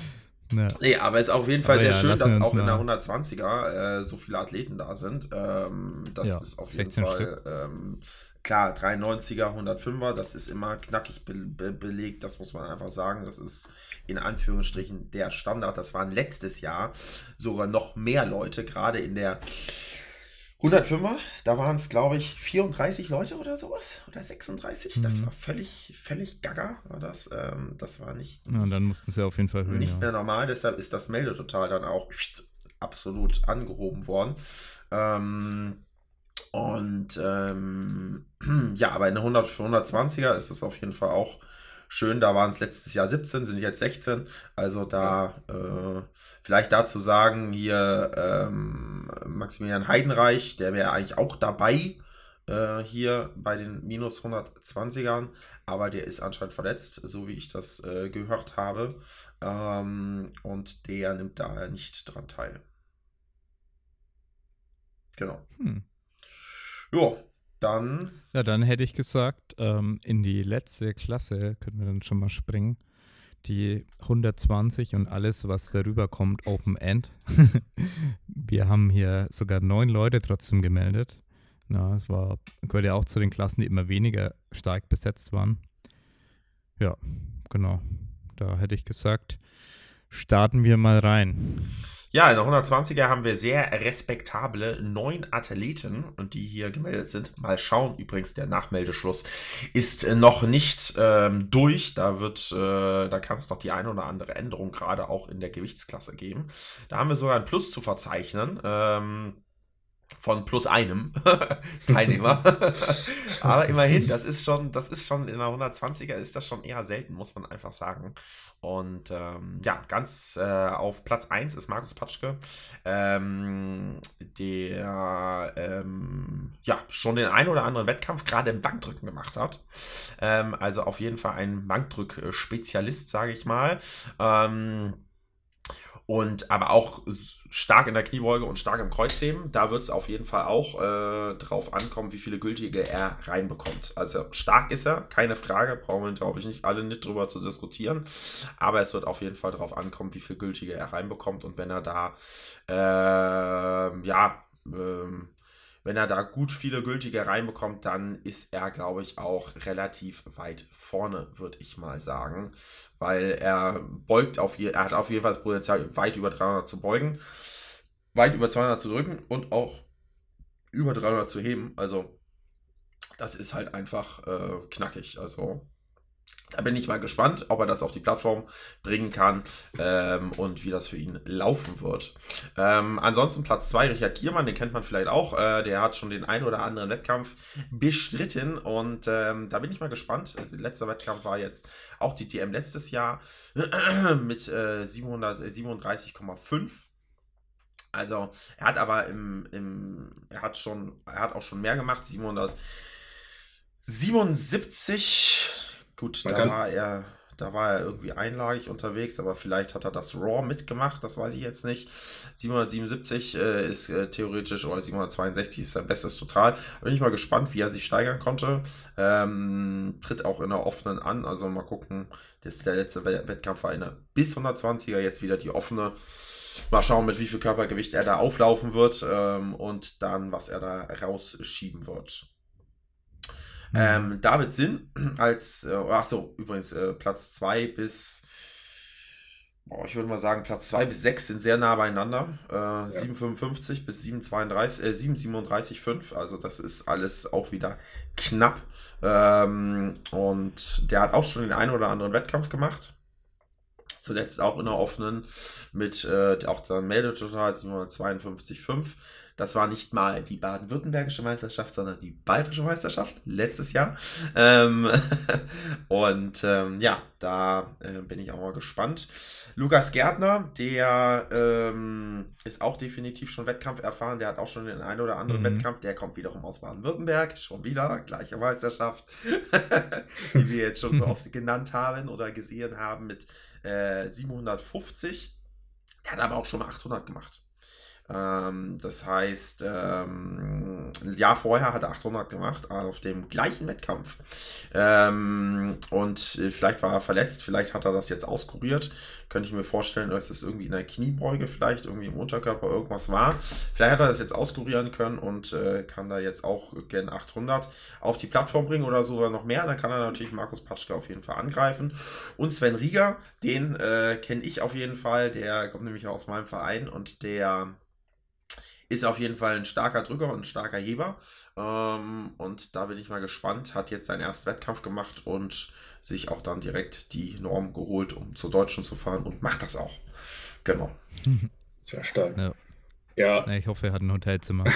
Ja. Nee, aber es ist auf jeden Fall aber sehr ja, schön, dass auch in der 120er äh, so viele Athleten da sind. Ähm, das ja, ist auf jeden Fall ähm, klar, 93er, 105er, das ist immer knackig be be belegt, das muss man einfach sagen. Das ist in Anführungsstrichen der Standard. Das waren letztes Jahr sogar noch mehr Leute, gerade in der 105er, da waren es, glaube ich, 34 Leute oder sowas. Oder 36. Mhm. Das war völlig, völlig gaga. War das, ähm, das war nicht. Ja, und dann mussten sie auf jeden Fall hören. Nicht ja. mehr normal, deshalb ist das Meldetotal dann auch absolut angehoben worden. Ähm, und ähm, ja, aber in der 100, 120er ist es auf jeden Fall auch schön. Da waren es letztes Jahr 17, sind jetzt 16. Also da äh, vielleicht dazu sagen, hier ähm, Maximilian Heidenreich, der wäre eigentlich auch dabei äh, hier bei den minus 120ern, aber der ist anscheinend verletzt, so wie ich das äh, gehört habe. Ähm, und der nimmt da nicht dran teil. Genau. Hm. Ja, dann. Ja, dann hätte ich gesagt, ähm, in die letzte Klasse könnten wir dann schon mal springen. Die 120 und alles, was darüber kommt, Open End. wir haben hier sogar neun Leute trotzdem gemeldet. Ja, es war, gehört ja auch zu den Klassen, die immer weniger stark besetzt waren. Ja, genau. Da hätte ich gesagt, starten wir mal rein. Ja, in der 120er haben wir sehr respektable neun Athleten die hier gemeldet sind. Mal schauen. Übrigens, der Nachmeldeschluss ist noch nicht ähm, durch. Da wird, äh, da kann es noch die eine oder andere Änderung gerade auch in der Gewichtsklasse geben. Da haben wir sogar ein Plus zu verzeichnen. Ähm, von plus einem Teilnehmer. Aber immerhin, das ist schon, das ist schon in der 120er ist das schon eher selten, muss man einfach sagen. Und ähm, ja, ganz äh, auf Platz 1 ist Markus Patschke, ähm, der ähm, ja schon den einen oder anderen Wettkampf gerade im Bankdrücken gemacht hat. Ähm, also auf jeden Fall ein Bankdrück-Spezialist, sage ich mal. Ähm, und aber auch stark in der Kniebeuge und stark im Kreuzheben. Da wird es auf jeden Fall auch äh, drauf ankommen, wie viele gültige er reinbekommt. Also stark ist er, keine Frage, brauchen wir, glaube ich, nicht alle nicht drüber zu diskutieren. Aber es wird auf jeden Fall darauf ankommen, wie viel gültige er reinbekommt. Und wenn er da äh, ja ähm, wenn er da gut viele gültige reinbekommt, dann ist er, glaube ich, auch relativ weit vorne, würde ich mal sagen. Weil er beugt auf je, er hat auf jeden Fall das Potenzial, weit über 300 zu beugen, weit über 200 zu drücken und auch über 300 zu heben. Also, das ist halt einfach äh, knackig. Also, da bin ich mal gespannt, ob er das auf die Plattform bringen kann ähm, und wie das für ihn laufen wird. Ähm, ansonsten Platz 2, Richard Kiermann, den kennt man vielleicht auch. Äh, der hat schon den einen oder anderen Wettkampf bestritten und ähm, da bin ich mal gespannt. Der letzte Wettkampf war jetzt auch die TM letztes Jahr mit äh, 737,5. Also er hat aber im, im, er hat schon, er hat auch schon mehr gemacht, 777 Gut, da war er, da war er irgendwie einlagig unterwegs, aber vielleicht hat er das Raw mitgemacht, das weiß ich jetzt nicht. 777 äh, ist äh, theoretisch, oder 762 ist sein bestes Total. Bin ich mal gespannt, wie er sich steigern konnte. Ähm, tritt auch in der offenen an, also mal gucken. Das, der letzte Wettkampf war eine bis 120er, jetzt wieder die offene. Mal schauen, mit wie viel Körpergewicht er da auflaufen wird ähm, und dann, was er da rausschieben wird. Mhm. Ähm, David Sinn als, äh, achso, übrigens, äh, Platz 2 bis, boah, ich würde mal sagen, Platz 2 bis 6 sind sehr nah beieinander. Äh, ja. 7,55 bis 7,32, äh, 7,37,5. Also das ist alles auch wieder knapp. Ähm, und der hat auch schon den einen oder anderen Wettkampf gemacht zuletzt auch in der offenen mit äh, auch dann Meldetotal 752,5. Das war nicht mal die baden-württembergische Meisterschaft, sondern die bayerische Meisterschaft letztes Jahr. Ähm, und ähm, ja, da äh, bin ich auch mal gespannt. Lukas Gärtner, der ähm, ist auch definitiv schon Wettkampf erfahren. Der hat auch schon den einen oder anderen mhm. Wettkampf. Der kommt wiederum aus Baden-Württemberg. Schon wieder, gleiche Meisterschaft, die wir jetzt schon so oft genannt haben oder gesehen haben mit äh, 750. Der hat aber auch schon mal 800 gemacht. Ähm, das heißt, ähm, ein Jahr vorher hat er 800 gemacht, auf dem gleichen Wettkampf. Ähm, und äh, vielleicht war er verletzt, vielleicht hat er das jetzt auskuriert. Könnte ich mir vorstellen, dass es irgendwie in der Kniebeuge vielleicht irgendwie im Unterkörper irgendwas war. Vielleicht hat er das jetzt auskurieren können und äh, kann da jetzt auch gen 800 auf die Plattform bringen oder sogar noch mehr. Dann kann er natürlich Markus Patschke auf jeden Fall angreifen. Und Sven Rieger, den äh, kenne ich auf jeden Fall. Der kommt nämlich aus meinem Verein und der ist auf jeden Fall ein starker Drücker und ein starker Heber. Ähm, und da bin ich mal gespannt. Hat jetzt seinen ersten Wettkampf gemacht und sich auch dann direkt die Norm geholt, um zur Deutschen zu fahren und macht das auch. Genau. Sehr stark. Ja. Ja. Ich hoffe, er hat ein Hotelzimmer.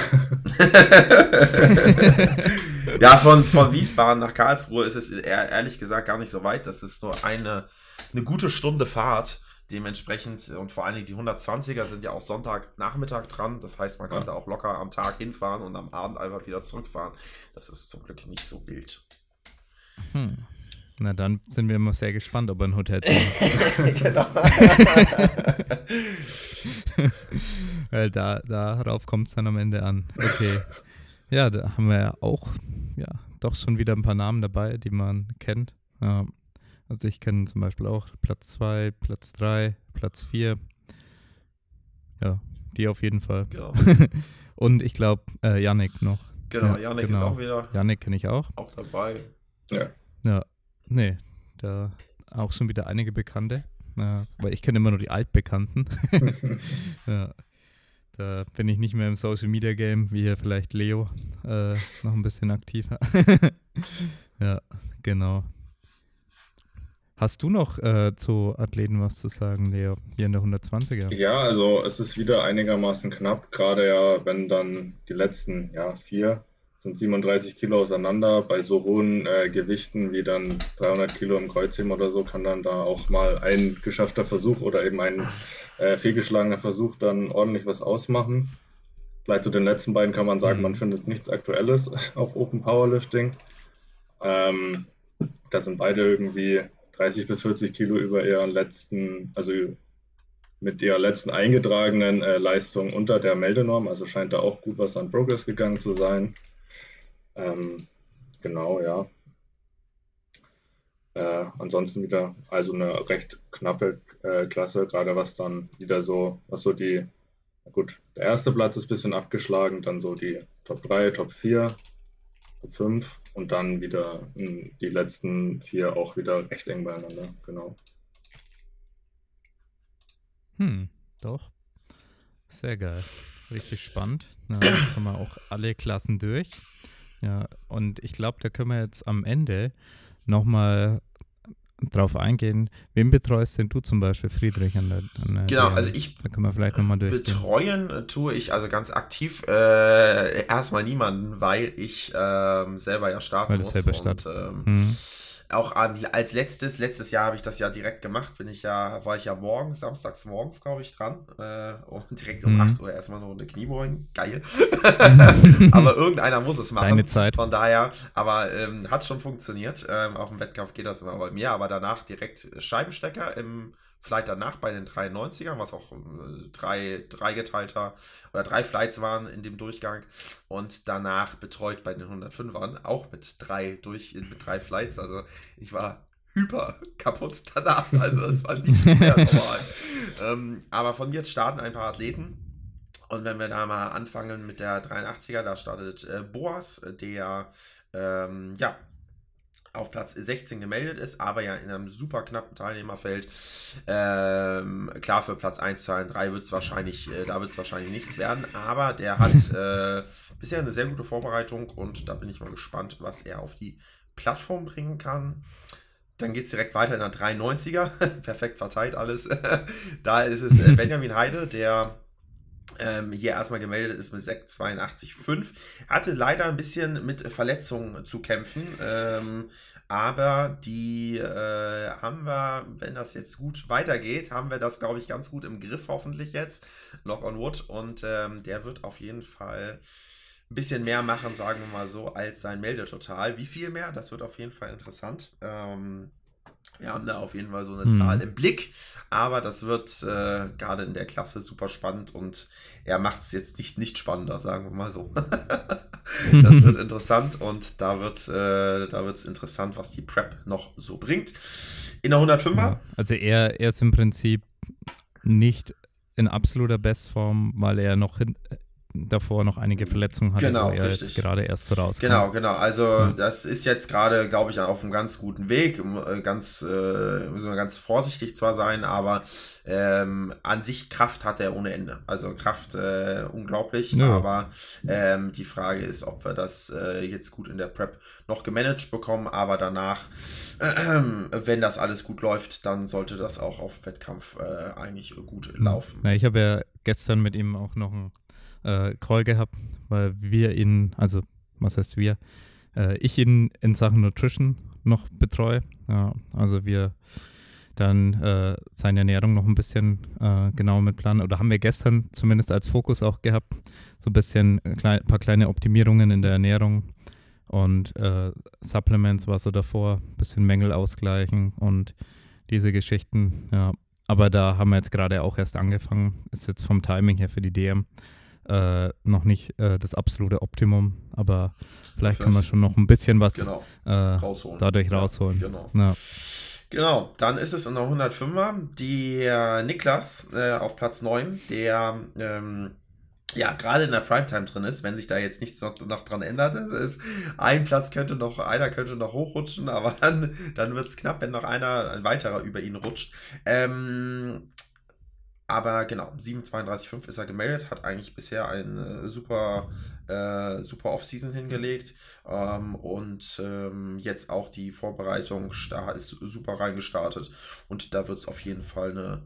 ja, von, von Wiesbaden nach Karlsruhe ist es ehrlich gesagt gar nicht so weit. Das ist nur eine, eine gute Stunde Fahrt. Dementsprechend und vor allen Dingen die 120er sind ja auch Sonntagnachmittag dran. Das heißt, man kann ja. da auch locker am Tag hinfahren und am Abend einfach wieder zurückfahren. Das ist zum Glück nicht so wild. Hm. Na dann sind wir immer sehr gespannt, ob er ein Hotel genau. Weil da, darauf kommt es dann am Ende an. Okay. Ja, da haben wir ja auch ja, doch schon wieder ein paar Namen dabei, die man kennt. Ja, also ich kenne zum Beispiel auch Platz 2, Platz 3, Platz 4. Ja, die auf jeden Fall. Genau. Und ich glaube, äh, Yannick noch. Genau, ja, Yannick genau. ist auch wieder. Yannick kenne ich auch. Auch dabei. Ja. Ja, nee, da auch schon wieder einige Bekannte. Ja, weil ich kenne immer nur die Altbekannten. ja, da bin ich nicht mehr im Social Media Game, wie hier vielleicht Leo äh, noch ein bisschen aktiver. ja, genau. Hast du noch äh, zu Athleten was zu sagen, Leo, hier in der 120er? Ja, also es ist wieder einigermaßen knapp, gerade ja, wenn dann die letzten ja, vier sind 37 Kilo auseinander. Bei so hohen äh, Gewichten wie dann 300 Kilo im Kreuzheben oder so kann dann da auch mal ein geschaffter Versuch oder eben ein äh, fehlgeschlagener Versuch dann ordentlich was ausmachen. Vielleicht zu den letzten beiden kann man sagen, mhm. man findet nichts Aktuelles auf Open Powerlifting. Ähm, da sind beide irgendwie 30 bis 40 Kilo über ihren letzten, also mit ihrer letzten eingetragenen äh, Leistung unter der Meldenorm. Also scheint da auch gut was an Progress gegangen zu sein. Ähm, genau, ja. Äh, ansonsten wieder also eine recht knappe äh, Klasse, gerade was dann wieder so, was so die, gut, der erste Platz ist ein bisschen abgeschlagen, dann so die Top 3, Top 4, Top 5 und dann wieder die letzten vier auch wieder recht eng beieinander, genau. Hm, doch. Sehr geil. Richtig spannend. Na, jetzt haben wir auch alle Klassen durch. Ja, und ich glaube, da können wir jetzt am Ende nochmal drauf eingehen. Wen betreust denn du zum Beispiel, Friedrich? An der, an der genau, also ich da können wir vielleicht noch mal betreuen tue ich also ganz aktiv äh, erstmal niemanden, weil ich äh, selber ja starten weil muss. Selber und, ähm, mhm auch als letztes, letztes Jahr habe ich das ja direkt gemacht, bin ich ja, war ich ja morgens, samstags morgens, glaube ich, dran. Äh, und direkt um mhm. 8 Uhr erstmal eine Runde Kniebeugen. Geil. aber irgendeiner muss es machen. Deine Zeit. Von daher, aber ähm, hat schon funktioniert. Ähm, auf dem Wettkampf geht das immer bei mir, aber danach direkt Scheibenstecker im Flight danach bei den 93ern, was auch äh, drei, drei geteilter oder drei Flights waren in dem Durchgang und danach betreut bei den 105ern, auch mit drei durch, mit drei Flights. Also ich war hyper kaputt danach. Also das war nicht mehr normal. ähm, aber von mir starten ein paar Athleten. Und wenn wir da mal anfangen mit der 83er, da startet äh, Boas, der ähm, ja auf Platz 16 gemeldet ist, aber ja in einem super knappen Teilnehmerfeld. Ähm, klar, für Platz 1, 2 und 3 wird es wahrscheinlich, äh, da wird es wahrscheinlich nichts werden, aber der hat äh, bisher eine sehr gute Vorbereitung und da bin ich mal gespannt, was er auf die Plattform bringen kann. Dann geht es direkt weiter in der 93er. Perfekt verteilt alles. da ist es äh, Benjamin Heide, der ähm, hier erstmal gemeldet ist mit 682,5. Hatte leider ein bisschen mit Verletzungen zu kämpfen. Ähm, aber die äh, haben wir, wenn das jetzt gut weitergeht, haben wir das, glaube ich, ganz gut im Griff, hoffentlich jetzt. Lock on Wood. Und ähm, der wird auf jeden Fall ein bisschen mehr machen, sagen wir mal so, als sein Meldetotal. Wie viel mehr? Das wird auf jeden Fall interessant. Ähm, Wir haben da auf jeden Fall so eine hm. Zahl im Blick, aber das wird äh, gerade in der Klasse super spannend und er macht es jetzt nicht, nicht spannender, sagen wir mal so. das wird interessant und da wird äh, da es interessant, was die Prep noch so bringt. In der 105er? Ja, also er, er ist im Prinzip nicht in absoluter Bestform, weil er noch hin, davor noch einige Verletzungen hatte, genau, wo er richtig. jetzt gerade erst rauskommt. Genau, genau. Also ja. das ist jetzt gerade, glaube ich, auf einem ganz guten Weg. Äh, ganz, äh, müssen wir ganz vorsichtig zwar sein, aber ähm, an sich Kraft hat er ohne Ende. Also Kraft äh, unglaublich, ja. aber ähm, die Frage ist, ob wir das äh, jetzt gut in der Prep noch gemanagt bekommen, aber danach, äh, wenn das alles gut läuft, dann sollte das auch auf Wettkampf äh, eigentlich gut laufen. Ja, ich habe ja gestern mit ihm auch noch ein äh, Call gehabt, weil wir ihn, also was heißt wir, äh, ich ihn in Sachen Nutrition noch betreue. Ja, also wir dann äh, seine Ernährung noch ein bisschen äh, genauer mit planen. Oder haben wir gestern zumindest als Fokus auch gehabt, so ein bisschen ein klein, paar kleine Optimierungen in der Ernährung und äh, Supplements war so davor, ein bisschen Mängel ausgleichen und diese Geschichten. Ja. Aber da haben wir jetzt gerade auch erst angefangen. Ist jetzt vom Timing her für die DM äh, noch nicht äh, das absolute Optimum, aber vielleicht kann man schon noch ein bisschen was genau. äh, rausholen. dadurch rausholen. Ja, genau. Ja. Genau, dann ist es in der 105er der Niklas äh, auf Platz 9, der ähm, ja, gerade in der Primetime drin ist, wenn sich da jetzt nichts noch, noch dran ändert. Ist, ein Platz könnte noch, einer könnte noch hochrutschen, aber dann, dann wird es knapp, wenn noch einer, ein weiterer über ihn rutscht. Ähm, aber genau, 7,32,5 ist er gemeldet, hat eigentlich bisher eine super, äh, super Off-Season hingelegt. Ähm, und ähm, jetzt auch die Vorbereitung ist super reingestartet. Und da wird es auf jeden Fall eine,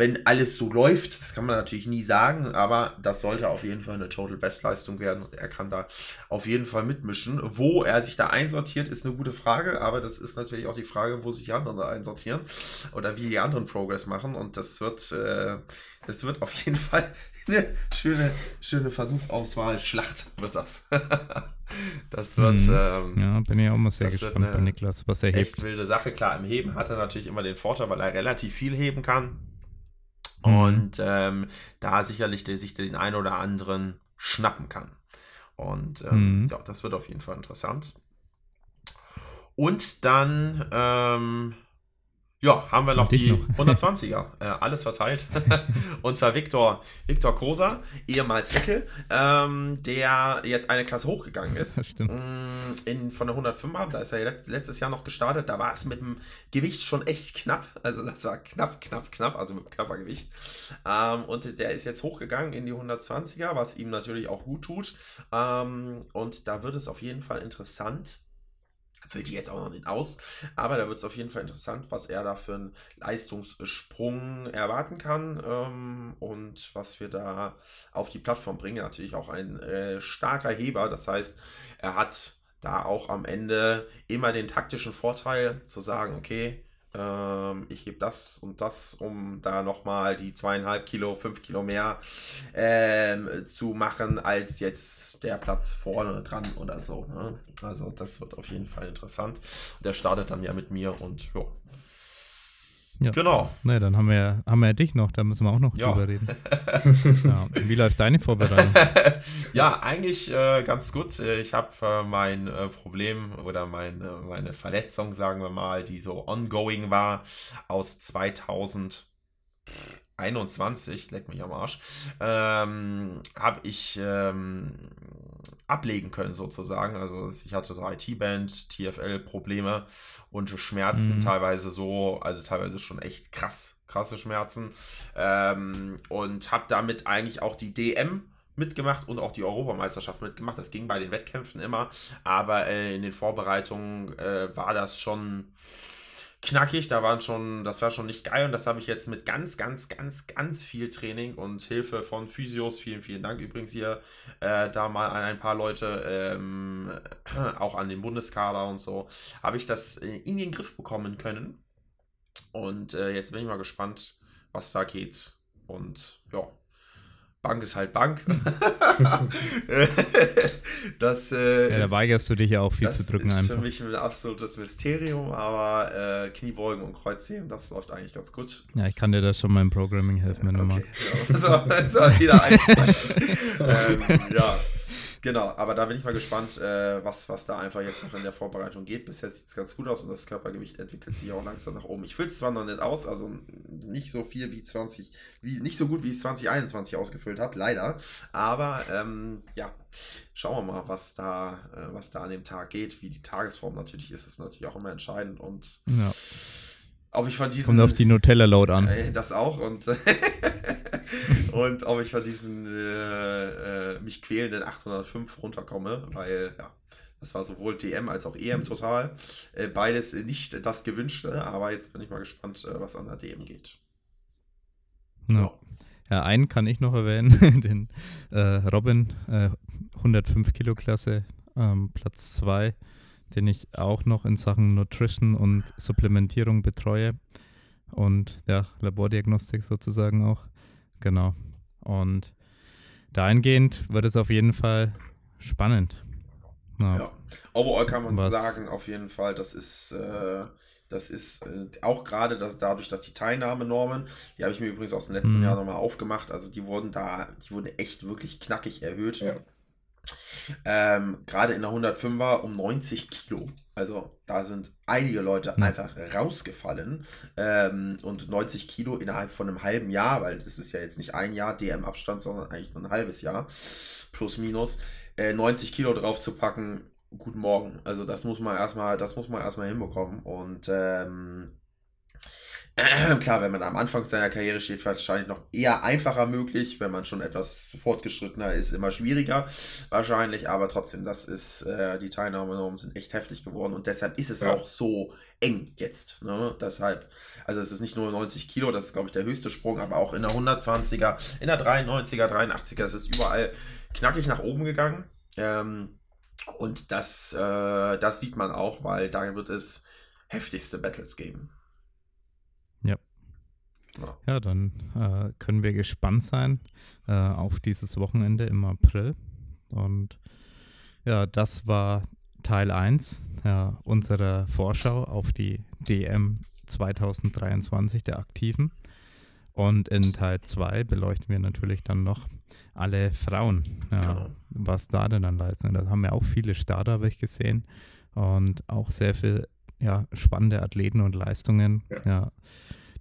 wenn alles so läuft, das kann man natürlich nie sagen, aber das sollte auf jeden Fall eine Total Bestleistung werden und er kann da auf jeden Fall mitmischen. Wo er sich da einsortiert, ist eine gute Frage, aber das ist natürlich auch die Frage, wo sich die anderen einsortieren oder wie die anderen Progress machen und das wird, äh, das wird auf jeden Fall eine schöne, schöne Versuchsauswahl, Schlacht wird das. das wird. Mhm. Ähm, ja, bin ich auch mal sehr gespannt bei Niklas, was er hebt. Echt wilde Sache. Klar, im Heben hat er natürlich immer den Vorteil, weil er relativ viel heben kann. Mhm. Und ähm, da sicherlich der sich den einen oder anderen schnappen kann. Und ähm, mhm. ja, das wird auf jeden Fall interessant. Und dann ähm, ja, haben wir noch die noch. 120er. Äh, alles verteilt. und zwar Viktor, Viktor Kosa, ehemals Heckel, ähm, der jetzt eine Klasse hochgegangen ist. Das stimmt. Mm, in, von der 105er, da ist er letztes Jahr noch gestartet. Da war es mit dem Gewicht schon echt knapp. Also das war knapp, knapp, knapp, also mit dem Körpergewicht. Ähm, und der ist jetzt hochgegangen in die 120er, was ihm natürlich auch gut tut. Ähm, und da wird es auf jeden Fall interessant füllt die jetzt auch noch nicht aus. Aber da wird es auf jeden Fall interessant, was er da für einen Leistungssprung erwarten kann ähm, und was wir da auf die Plattform bringen. Natürlich auch ein äh, starker Heber. Das heißt, er hat da auch am Ende immer den taktischen Vorteil zu sagen, okay, ähm, ich gebe das und das, um da nochmal die zweieinhalb Kilo, fünf Kilo mehr ähm, zu machen, als jetzt der Platz vorne dran oder so. Ne? Also das wird auf jeden Fall interessant. Der startet dann ja mit mir und ja, ja. Genau. Ne, dann haben wir, haben wir ja dich noch, da müssen wir auch noch ja. drüber reden. ja. Wie läuft deine Vorbereitung? ja, eigentlich äh, ganz gut. Ich habe äh, mein äh, Problem oder mein, äh, meine Verletzung, sagen wir mal, die so ongoing war, aus 2000. 21, leck mich am Arsch, ähm, habe ich ähm, ablegen können sozusagen. Also ich hatte so IT-Band, TFL-Probleme und Schmerzen mhm. teilweise so, also teilweise schon echt krass, krasse Schmerzen ähm, und habe damit eigentlich auch die DM mitgemacht und auch die Europameisterschaft mitgemacht. Das ging bei den Wettkämpfen immer, aber äh, in den Vorbereitungen äh, war das schon knackig, da waren schon, das war schon nicht geil und das habe ich jetzt mit ganz, ganz, ganz, ganz viel Training und Hilfe von Physios, vielen, vielen Dank übrigens hier, äh, da mal an ein paar Leute, ähm, auch an den Bundeskader und so, habe ich das in den Griff bekommen können. Und äh, jetzt bin ich mal gespannt, was da geht. Und ja, Bank ist halt Bank. das, äh, ja, da weigerst du dich ja auch viel zu drücken. Das ist einfach. für mich ein absolutes Mysterium, aber äh, Kniebeugen und Kreuzheben, das läuft eigentlich ganz gut. Ja, ich kann dir da schon beim Programming helfen, wenn okay. du magst. Ja, das war, das wieder ähm, ja, Genau, aber da bin ich mal gespannt, äh, was, was da einfach jetzt noch in der Vorbereitung geht. Bisher sieht es ganz gut aus und das Körpergewicht entwickelt sich auch langsam nach oben. Ich fülle es zwar noch nicht aus, also nicht so viel wie 20, wie, nicht so gut wie ich es 2021 ausgefüllt habe, leider. Aber ähm, ja, schauen wir mal, was da, äh, was da an dem Tag geht. Wie die Tagesform natürlich ist, ist natürlich auch immer entscheidend und ja. Ob ich von diesen. Kommt auf die Nutella-Load an. Äh, das auch und und ob ich von diesen äh, äh, mich quälenden 805 runterkomme, weil ja, das war sowohl DM als auch EM total. Äh, beides nicht das Gewünschte, aber jetzt bin ich mal gespannt, äh, was an der DM geht. No. Ja, einen kann ich noch erwähnen, den äh, Robin, 105 äh, Kilo Klasse, ähm, Platz 2, den ich auch noch in Sachen Nutrition und Supplementierung betreue und ja, Labordiagnostik sozusagen auch. Genau. Und dahingehend wird es auf jeden Fall spannend. Ja. ja. Overall kann man Was? sagen, auf jeden Fall, das ist, äh, das ist äh, auch gerade das, dadurch, dass die Teilnahmenormen, die habe ich mir übrigens aus dem letzten mhm. Jahr nochmal aufgemacht, also die wurden da, die wurden echt wirklich knackig erhöht. Ja. Ähm, Gerade in der 105er um 90 Kilo. Also da sind einige Leute ja. einfach rausgefallen. Ähm, und 90 Kilo innerhalb von einem halben Jahr, weil das ist ja jetzt nicht ein Jahr DM-Abstand, sondern eigentlich nur ein halbes Jahr. Plus, minus. Äh, 90 Kilo drauf zu packen, guten Morgen. Also das muss man erstmal, das muss man erstmal hinbekommen. Und ähm, Klar, wenn man am Anfang seiner Karriere steht, wahrscheinlich noch eher einfacher möglich. Wenn man schon etwas fortgeschrittener ist, immer schwieriger wahrscheinlich. Aber trotzdem, das ist, äh, die Teilnahmenormen sind echt heftig geworden und deshalb ist es ja. auch so eng jetzt. Ne? Deshalb, also es ist nicht nur 90 Kilo, das ist glaube ich der höchste Sprung, aber auch in der 120er, in der 93er, 83er, es ist überall knackig nach oben gegangen. Ähm, und das, äh, das sieht man auch, weil da wird es heftigste Battles geben. Ja, dann äh, können wir gespannt sein äh, auf dieses Wochenende im April. Und ja, das war Teil 1 ja, unserer Vorschau auf die DM 2023 der Aktiven. Und in Teil 2 beleuchten wir natürlich dann noch alle Frauen, ja, genau. was da denn dann leisten. Da haben wir auch viele Starter, habe ich gesehen. Und auch sehr viele ja, spannende Athleten und Leistungen. Ja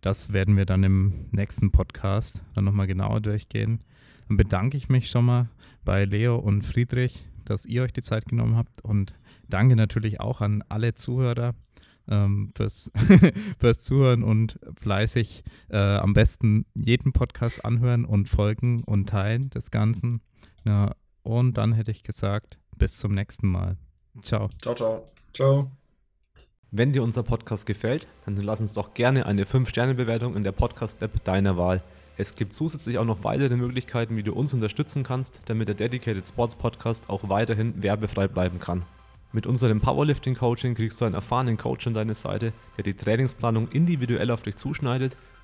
das werden wir dann im nächsten Podcast dann nochmal genauer durchgehen. Dann bedanke ich mich schon mal bei Leo und Friedrich, dass ihr euch die Zeit genommen habt und danke natürlich auch an alle Zuhörer ähm, fürs, fürs Zuhören und fleißig äh, am besten jeden Podcast anhören und folgen und teilen des Ganzen. Ja, und dann hätte ich gesagt, bis zum nächsten Mal. Ciao. Ciao, ciao. Ciao. Wenn dir unser Podcast gefällt, dann lass uns doch gerne eine 5-Sterne-Bewertung in der Podcast-App deiner Wahl. Es gibt zusätzlich auch noch weitere Möglichkeiten, wie du uns unterstützen kannst, damit der Dedicated Sports Podcast auch weiterhin werbefrei bleiben kann. Mit unserem Powerlifting Coaching kriegst du einen erfahrenen Coach an deine Seite, der die Trainingsplanung individuell auf dich zuschneidet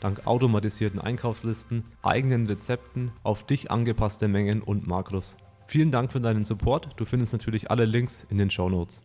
dank automatisierten Einkaufslisten, eigenen Rezepten, auf dich angepasste Mengen und Makros. Vielen Dank für deinen Support. Du findest natürlich alle Links in den Show Notes.